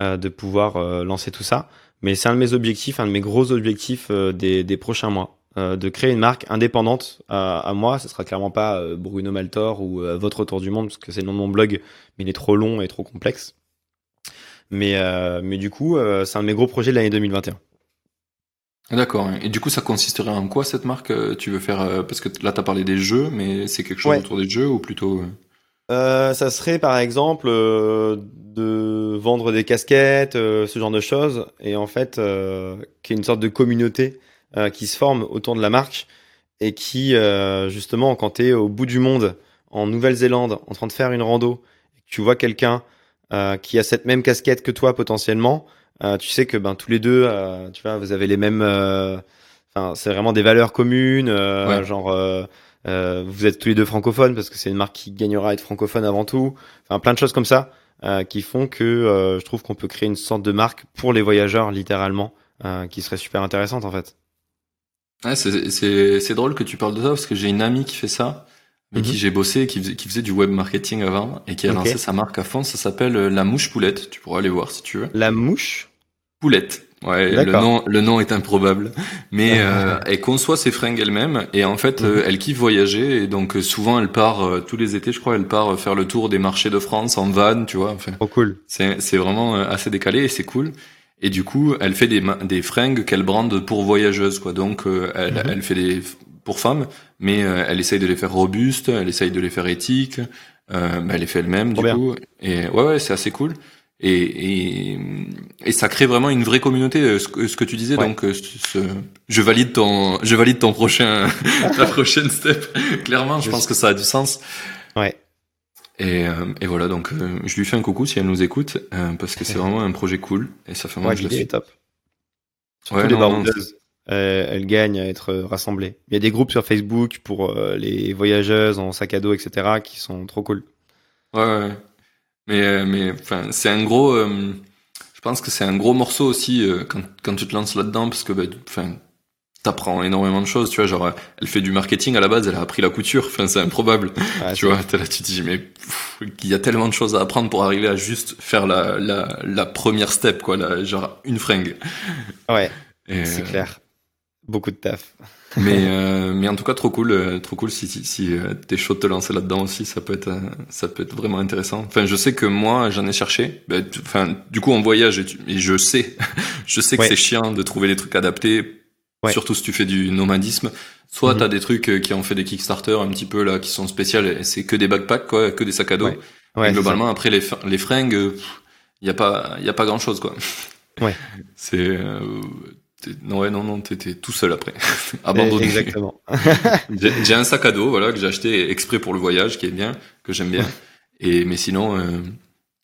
de pouvoir lancer tout ça. Mais c'est un de mes objectifs, un de mes gros objectifs des prochains mois. Euh, de créer une marque indépendante à, moi. Ce sera clairement pas euh, Bruno Maltor ou euh, Votre Tour du Monde, parce que c'est le nom de mon blog, mais il est trop long et trop complexe. Mais, mais du coup, c'est un de mes gros projets de l'année 2021. D'accord. Et du coup, ça consisterait en quoi cette marque Tu veux faire parce que là, tu as parlé des jeux, mais c'est quelque chose autour des jeux ou plutôt Ça serait par exemple de vendre des casquettes, ce genre de choses, et en fait, qui est une sorte de communauté euh, qui se forment autour de la marque et qui, euh, justement, quand tu es au bout du monde, en Nouvelle-Zélande, en train de faire une rando, et que tu vois quelqu'un euh, qui a cette même casquette que toi potentiellement, tu sais que ben, tous les deux, tu vois, vous avez les mêmes... Enfin, c'est vraiment des valeurs communes, genre... vous êtes tous les deux francophones parce que c'est une marque qui gagnera à être francophone avant tout. Enfin, plein de choses comme ça qui font que je trouve qu'on peut créer une sorte de marque pour les voyageurs, littéralement, qui serait super intéressante en fait. Ouais, c'est drôle que tu parles de ça parce que j'ai une amie qui fait ça, qui mhm. j'ai bossé, qui faisait, qui faisait du web marketing avant et qui a lancé sa marque à fond. Ça s'appelle euh, La Mouche Poulette. Tu pourras aller voir si tu veux. La Mouche Poulette. Ouais, le nom, le nom est improbable, mais euh, elle conçoit ses fringues elle-même et en fait, euh, mhm. elle kiffe voyager et donc euh, souvent elle part tous les étés, je crois, elle part faire le tour des marchés de France en van, tu vois. Enfin, oh cool. C'est c'est vraiment assez décalé et c'est cool. Et du coup, elle fait des, des fringues qu'elle brande pour voyageuses, quoi. Donc, euh, elle, mhm. elle fait des pour femmes, mais euh, elle essaye de les faire robustes, elle essaye de les faire éthiques. Euh, bah, elle les fait elle-même, du coup. Et ouais, ouais, c'est assez cool. et, et, et, ça crée vraiment une vraie communauté. Euh, ce que, ce que tu disais, donc euh, ce, je valide ton, je valide ton prochain, ta prochaine step. Clairement, je pense que ça a du sens. Ouais. Et, euh, et voilà, donc je lui fais un coucou si elle nous écoute, parce que c'est vraiment un projet cool et ça fait moi ouais, je est top. Surtout ouais, les baroudeuses, euh, elles gagnent à être rassemblées. Il y a des groupes sur Facebook pour les voyageuses en sac à dos, etc., qui sont trop cool. Ouais, ouais. Mais, euh, mais enfin, c'est un gros. Euh, je pense que c'est un gros morceau aussi euh, quand, quand tu te lances là-dedans parce que bah, t'apprends énormément de choses. Tu vois, genre, elle fait du marketing à la base, elle a appris la couture. Enfin, c'est improbable. tu vois, là, tu te dis, mais il y a tellement de choses à apprendre pour arriver à juste faire la, la, la première step, quoi, la, genre une fringue. Ouais. C'est clair. Beaucoup de taf mais euh, mais en tout cas trop cool euh, trop cool si si, si euh, t'es chaud de te lancer là-dedans aussi ça peut être ça peut être vraiment intéressant enfin je sais que moi j'en ai cherché ben, enfin du coup on voyage et, je sais je sais que c'est chiant de trouver les trucs adaptés surtout si tu fais du nomadisme soit mhm. t'as des trucs qui ont fait des Kickstarter un petit peu là qui sont spéciales c'est que des backpacks quoi que des sacs à dos ouais. globalement après les les fringues il y a pas y a pas grand chose quoi ouais c'est non, ouais, non, non, t'étais tout seul après. Abandonné. Exactement. j'ai un sac à dos, voilà, que j'ai acheté exprès pour le voyage, qui est bien, que j'aime bien. Et, mais sinon, euh,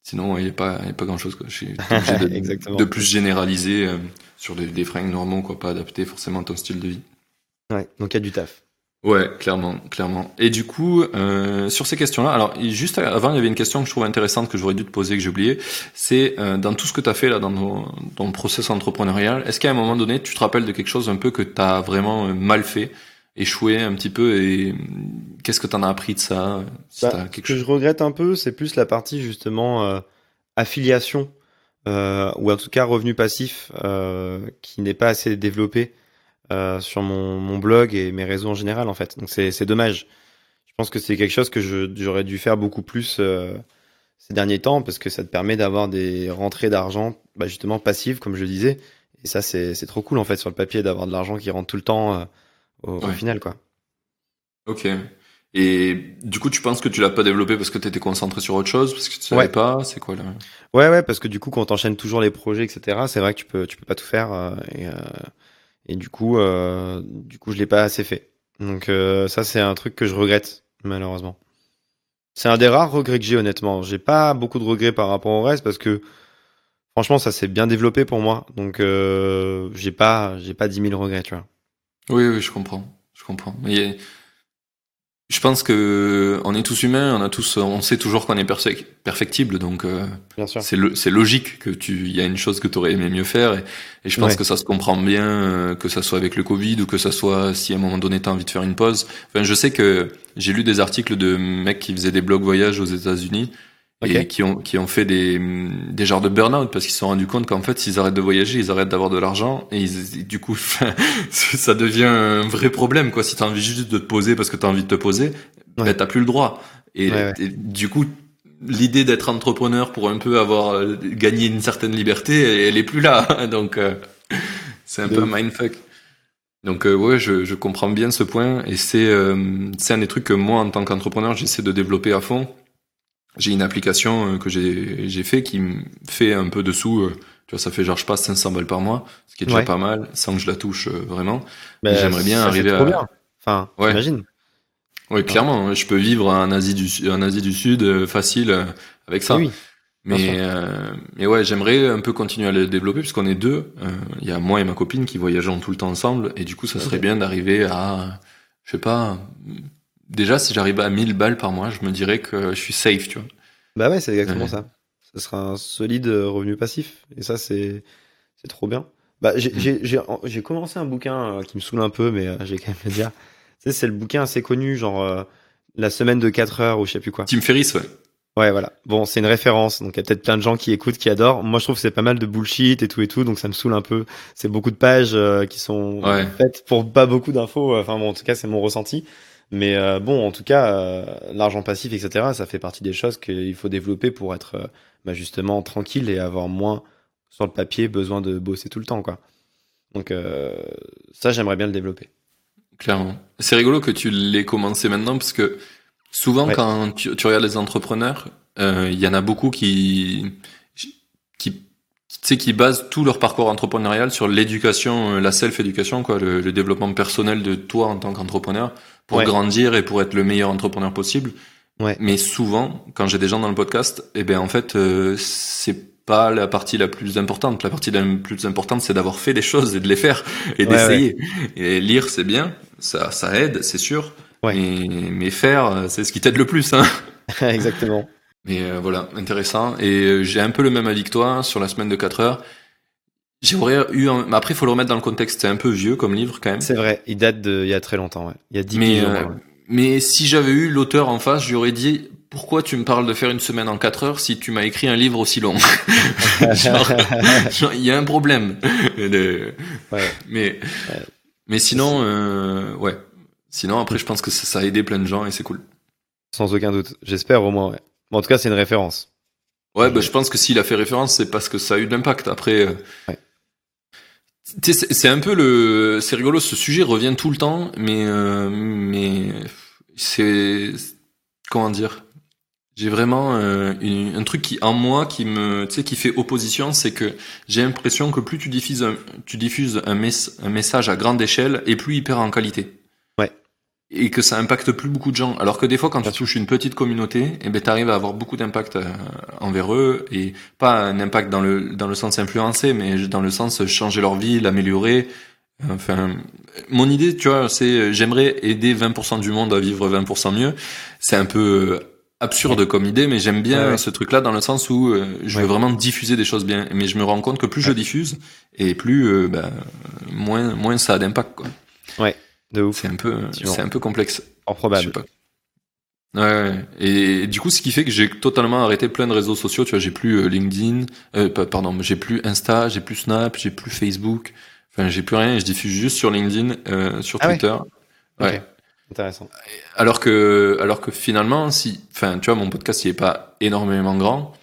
sinon, il n'y a pas, y a pas grand chose, quoi. Je suis de, de, plus généraliser euh, sur des, des fringues normaux, quoi, pas adapter forcément à ton style de vie. Ouais, donc il y a du taf. Ouais, clairement, clairement. Et du coup, euh, sur ces questions-là, alors juste avant, il y avait une question que je trouve intéressante que j'aurais dû te poser que j'ai oublié. C'est euh, dans tout ce que tu as fait là dans ton, ton process entrepreneurial, est-ce qu'à un moment donné, tu te rappelles de quelque chose un peu que tu as vraiment euh, mal fait, échoué un petit peu, et qu'est-ce que tu en as appris de ça bah, Ce que je regrette un peu, c'est plus la partie justement euh, affiliation ou en tout cas revenu passif qui n'est pas assez développé. Euh, sur mon, mon, blog et mes réseaux en général en fait. Donc c'est dommage. Je pense que c'est quelque chose que j'aurais dû faire beaucoup plus euh, ces derniers temps parce que ça te permet d'avoir des rentrées d'argent bah, justement passives comme je disais. Et ça c'est trop cool en fait sur le papier d'avoir de l'argent qui rentre tout le temps euh, au, final quoi. Ok. Et du coup, tu penses que tu l'as pas développé parce que tu étais concentré sur autre chose, parce que tu savais pas, c'est quoi là Ouais, ouais, parce que du coup, quand t'enchaînes toujours les projets, etc., c'est vrai que tu peux, tu peux pas tout faire. et, et du coup, euh, du coup, je l'ai pas assez fait. Donc euh, ça, c'est un truc que je regrette malheureusement. C'est un des rares regrets que j'ai honnêtement. J'ai pas beaucoup de regrets par rapport au reste parce que franchement, ça s'est bien développé pour moi. Donc euh, j'ai pas, j'ai pas 10 000 regrets, tu vois. Oui, oui, je comprends, je comprends. Mais je pense que on est tous humains, on a tous, on sait toujours qu'on est perfectible, donc euh, c'est logique que tu, il y a une chose que tu aurais aimé mieux faire, et, je pense que ça se comprend bien, euh, que ça soit avec le Covid ou que ça soit si à un moment donné tu as envie de faire une pause. Enfin, je sais que j'ai lu des articles de mecs qui faisaient des blogs voyage aux États-Unis et qui ont qui ont fait des des genres de burn-out parce qu'ils se sont rendus compte qu'en fait s'ils arrêtent de voyager ils arrêtent d'avoir de l'argent et, du coup ça devient un vrai problème quoi. Si t'as envie juste de te poser parce que t'as envie de te poser ben t'as plus le droit. Et, du coup l'idée d'être entrepreneur pour un peu avoir euh, gagné une certaine liberté elle est plus là. Donc euh, c'est un peu mindfuck. Donc euh, ouais je, je comprends bien ce point et c'est c'est un des trucs que moi en tant qu'entrepreneur j'essaie de développer à fond j'ai une application euh, que j'ai fait qui me fait un peu de sous. Euh, tu vois, ça fait genre je passe 500 balles par mois, ce qui est déjà pas mal, sans que je la touche euh, vraiment. Mais J'aimerais bien arriver trop à. Bien. Enfin, ouais. j'imagine. Oui, clairement, je peux vivre en Asie du, en Asie du Sud facile avec ça. Oui, mais, mais ouais, j'aimerais un peu continuer à le développer puisqu'on est deux. Il y a moi et ma copine qui voyageons tout le temps ensemble et du coup, ça serait bien d'arriver à, je sais pas, déjà, si j'arrive à 1000 balles par mois, je me dirais que je suis safe, tu vois. Bah ouais, c'est exactement ça. Ça sera un solide euh, revenu passif. Et ça, c'est c'est trop bien. Bah, j'ai mm. commencé un bouquin euh, qui me saoule un peu, mais euh, j'ai quand même le dire. Tu sais, c'est le bouquin assez connu, genre La semaine de 4 heures ou je sais plus quoi. Tim Ferriss, ouais. Ouais, voilà. Bon, c'est une référence, donc il y a peut-être plein de gens qui écoutent, qui adorent. Moi, je trouve que c'est pas mal de bullshit et tout et tout, donc ça me saoule un peu. C'est beaucoup de pages qui sont faites pour pas beaucoup d'infos. Enfin bon, en tout cas, c'est mon ressenti. Mais euh, bon, en tout cas, euh, l'argent passif, etc., ça fait partie des choses qu'il faut développer pour être euh, bah, justement tranquille et avoir moins sur le papier besoin de bosser tout le temps, quoi. Donc ça, j'aimerais bien le développer. Clairement. C'est rigolo que tu l'aies commencé maintenant parce que souvent quand tu, tu, regardes les entrepreneurs, il y en a beaucoup qui sais, qui basent tout leur parcours entrepreneurial sur l'éducation, euh, la self-éducation, quoi, le, le, développement personnel de toi en tant qu'entrepreneur pour grandir et pour être le meilleur entrepreneur possible. Ouais. Mais souvent, quand j'ai des gens dans le podcast, eh ben en fait, euh, c'est pas la partie la plus importante. La partie la plus importante, c'est d'avoir fait des choses et de les faire et d'essayer. Et lire, c'est bien, ça, ça aide, c'est sûr. Ouais. Mais, mais faire, c'est ce qui t'aide le plus. Hein. Exactement. Mais euh, voilà, intéressant. Et euh, j'ai un peu le même avis que toi sur la semaine de 4 heures. J'aurais eu un... Mais après, il faut le remettre dans le contexte. C'est un peu vieux comme livre quand même. C'est vrai, il date de il y a très longtemps. Ouais. Il y a 10 mais, ans. Euh, mais si j'avais eu l'auteur en face, j'aurais dit pourquoi tu me parles de faire une semaine en 4 heures si tu m'as écrit un livre aussi long? Genre, il y a un problème. ouais. Mais, mais sinon, euh, ouais. Sinon, après, je pense que ça, ça a aidé plein de gens et c'est cool. Sans aucun doute. J'espère au moins, ouais. Bon, en tout cas, c'est une référence. Ouais, bah, je pense que s'il a fait référence, c'est parce que ça a eu de l'impact. Après, euh, ouais. c'est un peu le, c'est rigolo. Ce sujet revient tout le temps, mais euh, mais c'est comment dire. J'ai vraiment euh, une, un truc qui en moi qui me, tu sais, qui fait opposition, c'est que j'ai l'impression que plus tu diffuses un, tu diffuses un, mes, un message à grande échelle, et plus il perd en qualité et que ça impacte plus beaucoup de gens. Alors que des fois, quand tu touches une petite communauté, eh ben, tu arrives à avoir beaucoup d'impact euh, envers eux et pas un impact dans le dans le sens influencer, mais dans le sens changer leur vie, l'améliorer. Enfin, mon idée, tu vois, c'est j'aimerais aider 20% du monde à vivre 20% mieux. C'est un peu absurde comme idée, mais j'aime bien ouais. ce truc-là dans le sens où euh, je veux vraiment diffuser des choses bien. Mais je me rends compte que plus je diffuse et plus euh, ben, moins moins ça a d'impact. C'est un peu, c'est un peu complexe. En probable. Ouais, ouais, et du coup, ce qui fait que j'ai totalement arrêté plein de réseaux sociaux. Tu vois, j'ai plus euh, LinkedIn, euh, pardon, j'ai plus Insta, j'ai plus Snap, j'ai plus Facebook. Enfin, j'ai plus rien. Je diffuse juste sur LinkedIn, euh, sur ah Twitter. Ouais. ouais. Okay. Intéressant. Alors que, alors que finalement, si, enfin, tu vois, mon podcast, il est pas énormément grand,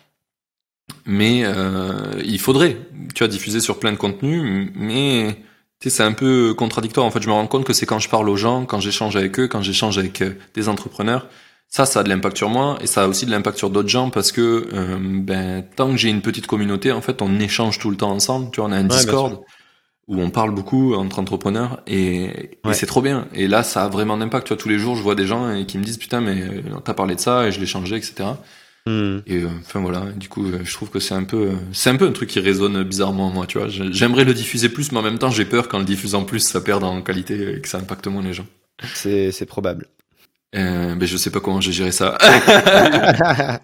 mais euh, il faudrait, tu vois, diffuser sur plein de contenus, mais tu sais, c'est un peu contradictoire. En fait, je me rends compte que c'est quand je parle aux gens, quand j'échange avec eux, quand j'échange avec euh, des entrepreneurs, ça, ça a de l'impact sur moi et ça a aussi de l'impact sur d'autres gens parce que euh, ben tant que j'ai une petite communauté, en fait, on échange tout le temps ensemble. Tu vois, on a un ouais, Discord où on parle beaucoup entre entrepreneurs et, ouais. et c'est trop bien. Et là, ça a vraiment d'impact. Tu vois, tous les jours, je vois des gens et qui me disent putain, mais t'as parlé de ça et je l'ai changé, etc. Mmh. Et euh, enfin voilà, du coup, euh, je trouve que c'est un peu, c'est un peu un truc qui résonne bizarrement moi, tu vois. J'aimerais le diffuser plus, mais en même temps, j'ai peur qu'en le diffusant plus, ça perde en qualité et que ça impacte moins les gens. C'est c'est probable. Euh, mais je sais pas comment j'ai géré ça.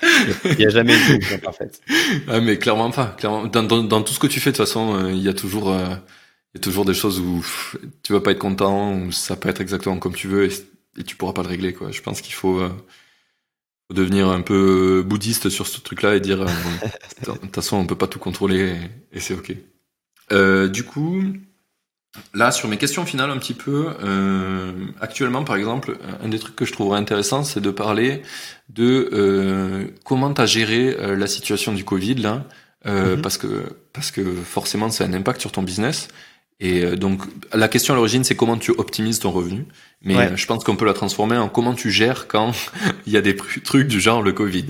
il n'y a jamais une solution parfaite. Ah, mais clairement pas. Clairement, dans, dans, dans, tout ce que tu fais, de toute façon, euh, il y a toujours, euh, il y a toujours des choses où pff, tu vas pas être content, ou ça peut être exactement comme tu veux et, et tu pourras pas le régler, quoi. Je pense qu'il faut, euh, faut, devenir un peu bouddhiste sur ce truc-là et dire, de toute façon, on peut pas tout contrôler et, et c'est ok. Euh, du coup, Là, sur mes questions finales, un petit peu, euh, actuellement, par exemple, un des trucs que je trouverais intéressant, c'est de parler de euh, comment tu as géré euh, la situation du Covid, là, mm -hmm. parce que parce que forcément, c'est un impact sur ton business. Et euh, donc, la question à l'origine, c'est comment tu optimises ton revenu. Mais Ouais. je pense qu'on peut la transformer en comment tu gères quand il y a des trucs du genre le Covid.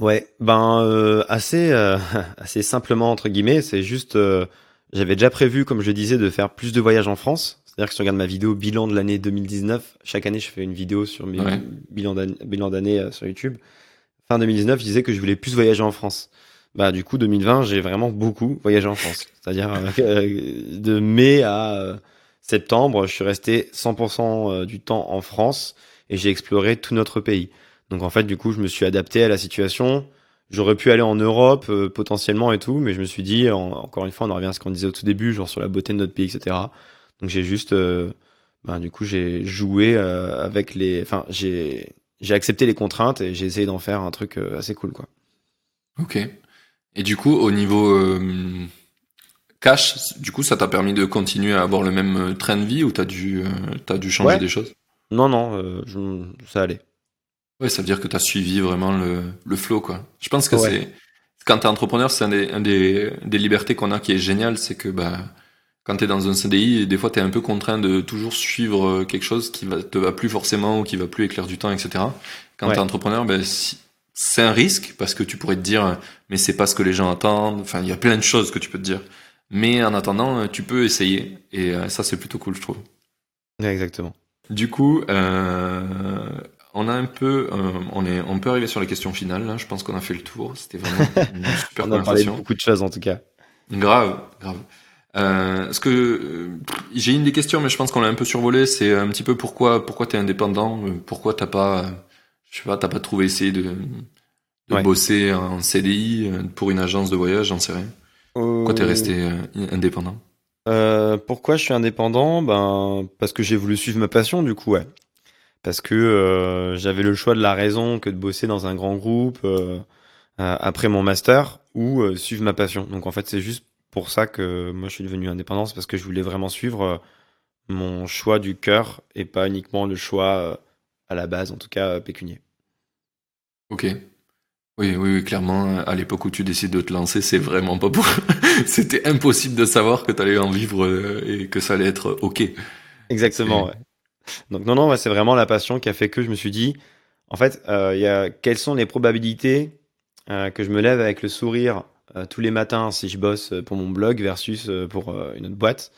Ouais, ben euh, assez euh, assez simplement entre guillemets, c'est juste euh, j'avais déjà prévu comme je disais de faire plus de voyages en France. C'est-à-dire que si tu regardes ma vidéo bilan de l'année 2019, chaque année je fais une vidéo sur mes Ouais. bilans d'année bilan d'année euh, sur YouTube. Fin 2019, je disais que je voulais plus voyager en France. Bah du coup 2020, j'ai vraiment beaucoup voyagé en France. C'est-à-dire euh, de mai à euh, septembre, je suis resté 100% du temps en France et j'ai exploré tout notre pays. Donc en fait, du coup, je me suis adapté à la situation. J'aurais pu aller en Europe euh, potentiellement et tout, mais je me suis dit, en- encore une fois, on en revient à ce qu'on disait au tout début, genre sur la beauté de notre pays, etc. Donc j'ai juste, euh, ben, du coup, j'ai joué euh, avec les, enfin, j'ai j'ai accepté les contraintes et j'ai essayé d'en faire un truc euh, assez cool, quoi. Ok. Et du coup, au niveau euh, cash, du coup, ça t'a permis de continuer à avoir le même euh, train de vie ou t'as dû, euh, t'as dû changer Ouais. des choses? Non, non, je- ça allait. Ouais, ça veut dire que tu as suivi vraiment le, le flow, quoi. Je pense que Ouais. c'est quand t'es entrepreneur, c'est un des, un des, des libertés qu'on a qui est génial, c'est que bah quand t'es dans un CDI, des fois t'es un peu contraint de toujours suivre quelque chose qui va te va plus forcément ou qui va plus éclair du temps, etc. Quand Ouais. t'es entrepreneur, ben si c'est un risque parce que tu pourrais te dire, mais c'est pas ce que les gens attendent. Enfin, il y a plein de choses que tu peux te dire. Mais en attendant, tu peux essayer. Et ça, c'est plutôt cool, je trouve. exactement. Du coup, euh, on a un peu, euh, on est, on peut arriver sur les questions finales. Là. Je pense qu'on a fait le tour. C'était vraiment une super on a parlé de beaucoup de choses en tout cas. Grave, grave. Euh, ce que euh, j'ai une des questions, mais je pense qu'on l'a un peu survolé. C'est un petit peu pourquoi, pourquoi t'es indépendant, euh, pourquoi t'as pas, je sais pas, t'as pas trouvé essayer de, de bosser en CDI pour une agence de voyage, j'en sais rien. Pourquoi t'es resté indépendant? euh, Pourquoi je suis indépendant? Ben parce que j'ai voulu suivre ma passion, du coup, ouais. Parce que euh, j'avais le choix de la raison que de bosser dans un grand groupe euh, euh, après mon master ou suivre ma passion. Donc en fait, c'est juste pour ça que moi je suis devenu indépendant, c'est parce que je voulais vraiment suivre mon choix du cœur et pas uniquement le choix à la base, en tout cas pécunier. Ok. Oui, oui, oui, clairement, à l'époque où tu décides de te lancer, c'est vraiment pas pour. C'était impossible de savoir que tu allais en vivre et que ça allait être ok. Exactement, ouais. Donc non, non, c'est vraiment la passion qui a fait que je me suis dit, en fait, euh, y a, quelles sont les probabilités euh, que je me lève avec le sourire euh, tous les matins si je bosse pour mon blog versus pour une autre boîte.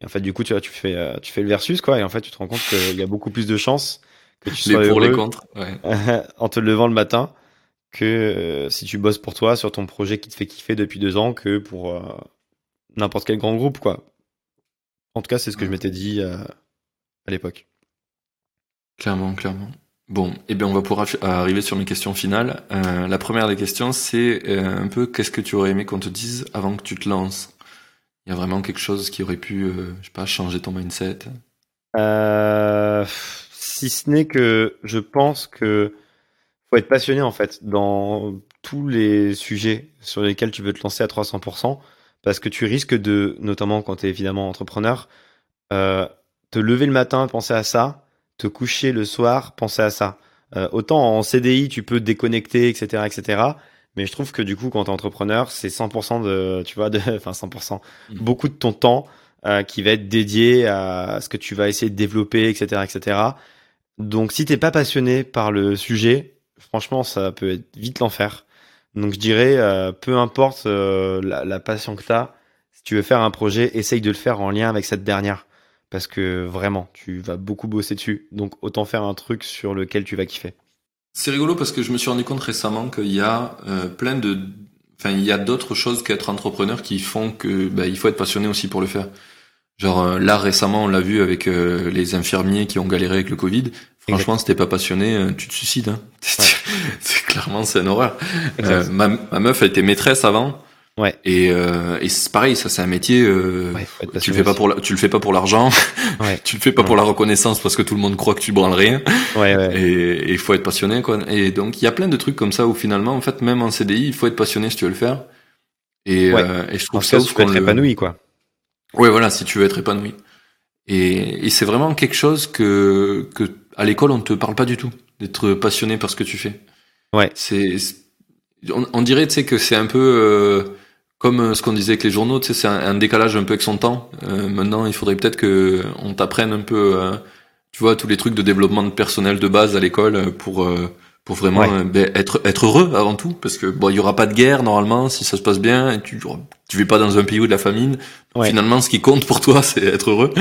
Et en fait, du coup, tu vois, tu fais, tu fais le versus, quoi, et en fait, tu te rends compte qu'il y a beaucoup plus de chances que tu sois les pour, les contre, en te levant le matin que si tu bosses pour toi sur ton projet qui te fait kiffer depuis deux ans que pour n'importe quel grand groupe, quoi. En tout cas, c'est ce que je m'étais dit à l'époque. Clairement, clairement. Bon, eh bien, on va pouvoir arriver sur mes questions finales. Euh, la première des questions, c'est euh, un peu qu'est-ce que tu aurais aimé qu'on te dise avant que tu te lances? Il y a vraiment quelque chose qui aurait pu, euh, je sais pas, changer ton mindset? Si ce n'est que je pense que faut être passionné en fait dans tous les sujets sur lesquels tu veux te lancer à 300%, parce que tu risques de, notamment quand tu es évidemment entrepreneur, te lever le matin, penser à ça, te coucher le soir, penser à ça. Euh, autant en CDI, tu peux déconnecter, etc., etc. Mais je trouve que du coup, quand t'es entrepreneur, c'est 100% de, tu vois, de, enfin 100%, mm. beaucoup de ton temps euh, qui va être dédié à ce que tu vas essayer de développer, etc., etc. Donc, si t'es pas passionné par le sujet, franchement, ça peut être vite l'enfer. Donc, je dirais, euh, peu importe la, la passion que t'as, si tu veux faire un projet, essaye de le faire en lien avec cette dernière parce que vraiment, tu vas beaucoup bosser dessus. Donc autant faire un truc sur lequel tu vas kiffer. C'est rigolo parce que je me suis rendu compte récemment qu'il y a euh, plein de, enfin il y a d'autres choses qu'être entrepreneur qui font que bah, il faut être passionné aussi pour le faire. Genre euh, là récemment on l'a vu avec euh, les infirmiers qui ont galéré avec le Covid. Franchement, si t'es pas passionné, tu te suicides. Hein. c'est clairement c'est une horreur. ma, ma meuf a été maîtresse avant. Ouais. Et, euh, et c'est pareil, ça c'est un métier. Euh, tu le fais pas pour la, tu le fais pas pour l'argent. Ouais. tu le fais pas pour la reconnaissance parce que tout le monde croit que tu branles rien. Ouais, ouais. Et il faut être passionné quoi. Et donc il y a plein de trucs comme ça où finalement en fait même en CDI il faut être passionné si tu veux le faire. Et, euh, et je trouve ça si tu veux être épanoui quoi. Ouais voilà si tu veux être épanoui. Et, et c'est vraiment quelque chose que que à l'école on ne te parle pas du tout d'être passionné par ce que tu fais. Ouais. C'est on, on, dirait tu sais que c'est un peu euh, comme euh, ce qu'on disait avec les journaux, tu sais, c'est un, décalage un peu avec son temps. Euh, maintenant, il faudrait peut-être que on t'apprenne un peu, euh, tu vois, tous les trucs de développement de personnel de base à l'école pour pour vraiment ben, être être heureux avant tout, parce que bon, il y aura pas de guerre normalement si ça se passe bien. Tu tu vis pas dans un pays où de la famine. Finalement, ce qui compte pour toi, c'est être heureux.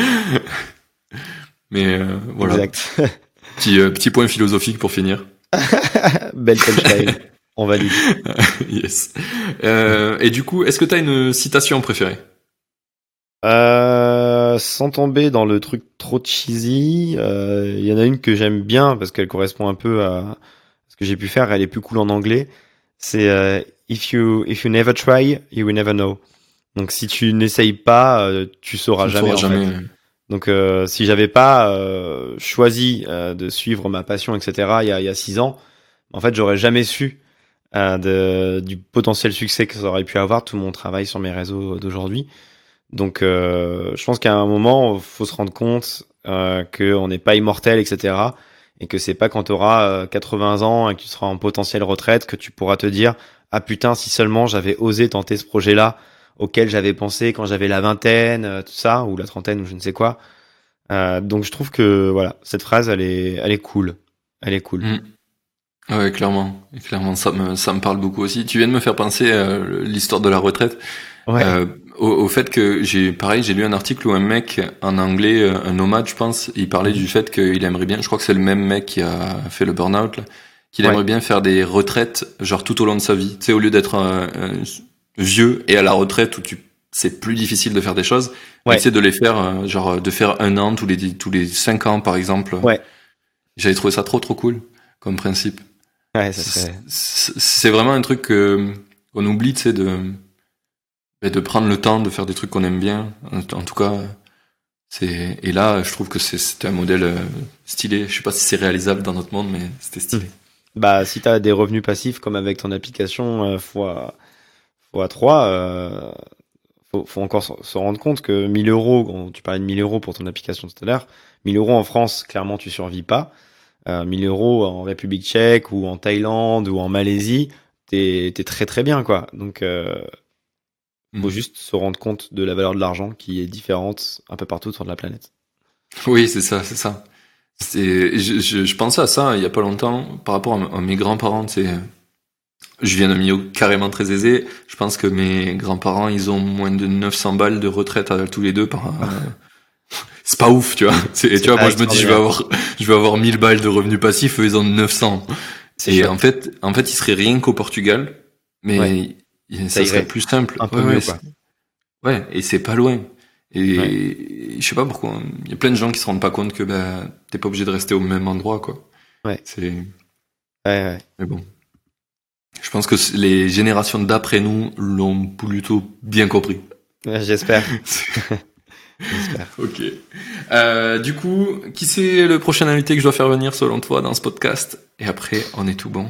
Mais voilà. Exact. petit petit point philosophique pour finir. Belle. On valide. yes. Euh, et du coup, est-ce que tu as une citation préférée? Euh, Sans tomber dans le truc trop cheesy, il euh, y en a une que j'aime bien parce qu'elle correspond un peu à que j'ai pu faire. Elle est plus cool en anglais. C'est euh, if you if you never try, you will never know. Donc si tu n'essayes pas, euh, tu sauras jamais. Sauras jamais. Donc si j'avais pas choisi de suivre ma passion, etc. Il y a, il y a six ans, en fait j'aurais jamais su de, du potentiel succès que ça aurait pu avoir tout mon travail sur mes réseaux d'aujourd'hui. Donc, euh, je pense qu'à un moment, faut se rendre compte euh, qu'on n'est pas immortel, etc. Et que c'est pas quand tu auras 80 ans et que tu seras en potentielle retraite que tu pourras te dire ah putain si seulement j'avais osé tenter ce projet-là auquel j'avais pensé quand j'avais la vingtaine, euh, tout ça ou la trentaine ou je ne sais quoi. Euh, donc je trouve que voilà cette phrase elle est elle est cool, elle est cool. Mm. Ouais, clairement. Clairement, ça me, ça me parle beaucoup aussi. Tu viens de me faire penser à l'histoire de la retraite. Ouais. Euh, au, fait que j'ai, pareil, j'ai lu un article où un mec en anglais, euh, un nomade, je pense, il parlait du fait qu'il aimerait bien, je crois que c'est le même mec qui a fait le burn-out, qu'il aimerait bien faire des retraites, genre tout au long de sa vie. Tu sais, au lieu d'être vieux et à la retraite où tu, c'est plus difficile de faire des choses, ouais. de les faire, euh, genre, de faire un an tous les, tous les cinq ans, par exemple. Ouais. J'avais trouvé ça trop, trop cool, comme principe. Ouais, ça C'est vraiment un truc qu'on oublie, tu sais, de, de prendre le temps de faire des trucs qu'on aime bien. En, tout cas, c'est et là, je trouve que c'était un modèle euh, stylé. Je sais pas si c'est réalisable dans notre monde, mais c'était stylé. Mmh. Bah, si tu as des revenus passifs comme avec ton application euh, fois fois 3 euh, faut, encore se rendre compte que 1000 euros, tu parlais de 1000 euros pour ton application tout à l'heure, 1000 euros en France, clairement, tu survis pas. Euh, 1000 euros en République tchèque ou en Thaïlande ou en Malaisie, t'es es très très bien, quoi. Donc, euh, faut mm. juste se rendre compte de la valeur de l'argent qui est différente un peu partout sur la planète. Oui, c'est ça, c'est ça. C'est, je, je, je, pensais à ça il y a pas longtemps par rapport à, mes grands-parents. C'est, je viens d'un milieu carrément très aisé. Je pense que mes grands-parents, ils ont moins de 900 balles de retraite à, tous les deux par. Ah. c'est pas ouf, tu vois. C'est, tu vois, moi je me dis, je vais avoir, je vais avoir 1000 balles de revenus passifs, eux ils ont 900. Et en fait, en fait, ils seraient rien qu'au Portugal, mais ça, serait plus simple. Un peu mieux, Ouais, et c'est pas loin. Et je sais pas pourquoi. Il y a plein de gens qui se rendent pas compte que bah, t'es pas obligé de rester au même endroit, quoi. Ouais. C'est. Ouais, ouais. Mais bon. Je pense que les générations d'après nous l'ont plutôt bien compris. J'espère. J'espère. ok. Euh, du coup, qui c'est le prochain invité que je dois faire venir selon toi dans ce podcast? Et après, on est tout bon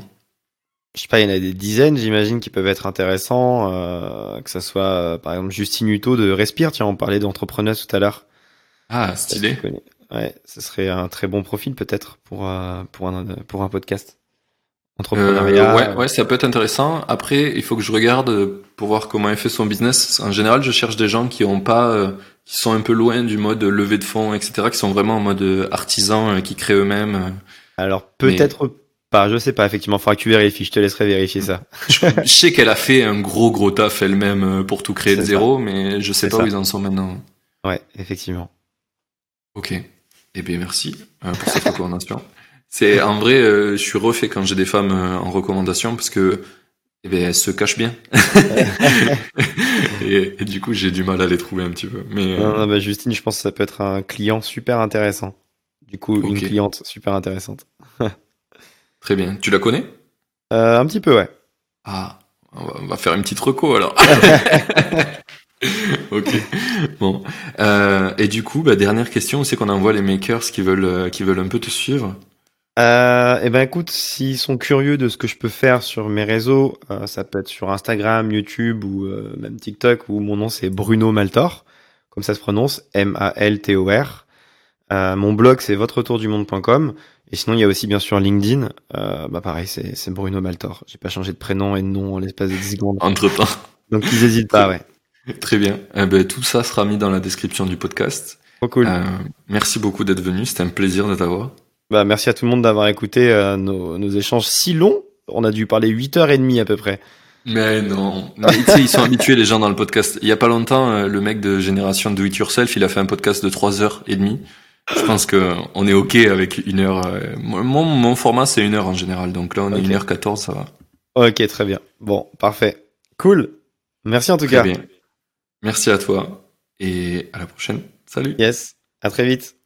je sais pas, il y en a des dizaines, j'imagine, qui peuvent être intéressants, euh, que ça soit, euh, par exemple, Justine Hutto de Respire, tiens, on parlait d'entrepreneuse tout à l'heure. Ah, stylé. Ouais, ce serait un très bon profil peut-être pour, euh, pour, un, pour un podcast. Entrepreneuriat. Euh, ouais, ouais, ça peut être intéressant. Après, il faut que je regarde pour voir comment elle fait son business. En général, je cherche des gens qui ont pas, qui sont un peu loin du mode levée de fonds, etc., qui sont vraiment en mode artisan, qui créent eux-mêmes. Alors peut-être pas, je sais pas, effectivement, faudra que tu vérifies, je te laisserai vérifier ça. je, sais qu'elle a fait un gros gros taf elle-même euh, pour tout créer de zéro, mais je sais pas où ils en sont maintenant. Ouais, effectivement. Ok. Eh bien, merci euh, pour cette recommandation. C'est en vrai, euh, je suis refait quand j'ai des femmes en recommandation parce que eh bien, elles se cachent bien. et, du coup, j'ai du mal à les trouver un petit peu. Mais non, non, bah, Justine, je pense que ça peut être un client super intéressant. Du coup, une cliente super intéressante. Très bien. Tu la connais? Euh, Un petit peu, ouais. Ah, on va faire une petite reco alors. ok. Bon. Euh, et du coup, bah, dernière question, c'est qu'on envoie les makers qui veulent, euh, qui veulent un peu te suivre. Euh, eh ben écoute, s'ils sont curieux de ce que je peux faire sur mes réseaux, euh, ça peut être sur Instagram, YouTube ou euh, même TikTok où mon nom c'est Bruno Maltor, comme ça se prononce, M-A-L-T-O-R. mon blog c'est votre-tour-du-monde.com. Et sinon, il y a aussi bien sûr LinkedIn. Euh, bah pareil, c'est Bruno Maltor. J'ai pas changé de prénom et de nom en l'espace de 10 secondes. Entre temps. Donc ils hésitent pas, ouais. Très bien. Eh ben, tout ça sera mis dans la description du podcast. Trop cool. Euh, merci beaucoup d'être venu. C'était un plaisir de t'avoir. Bah, merci à tout le monde d'avoir écouté euh, nos, nos, échanges si longs. On a dû parler 8h30 à peu près. Mais non. Mais, ils sont habitués les gens dans le podcast. Il y a pas longtemps, euh, le mec de génération Do It Yourself, il a fait un podcast de 3h30. Je pense que on est ok avec une heure. Euh, mon, mon format c'est une heure en général, donc là on est une heure 14 ça va. Ok, très bien. Bon, parfait. Cool. Merci en tout très cas. Bien. Merci à toi et à la prochaine. Salut. Yes. À très vite.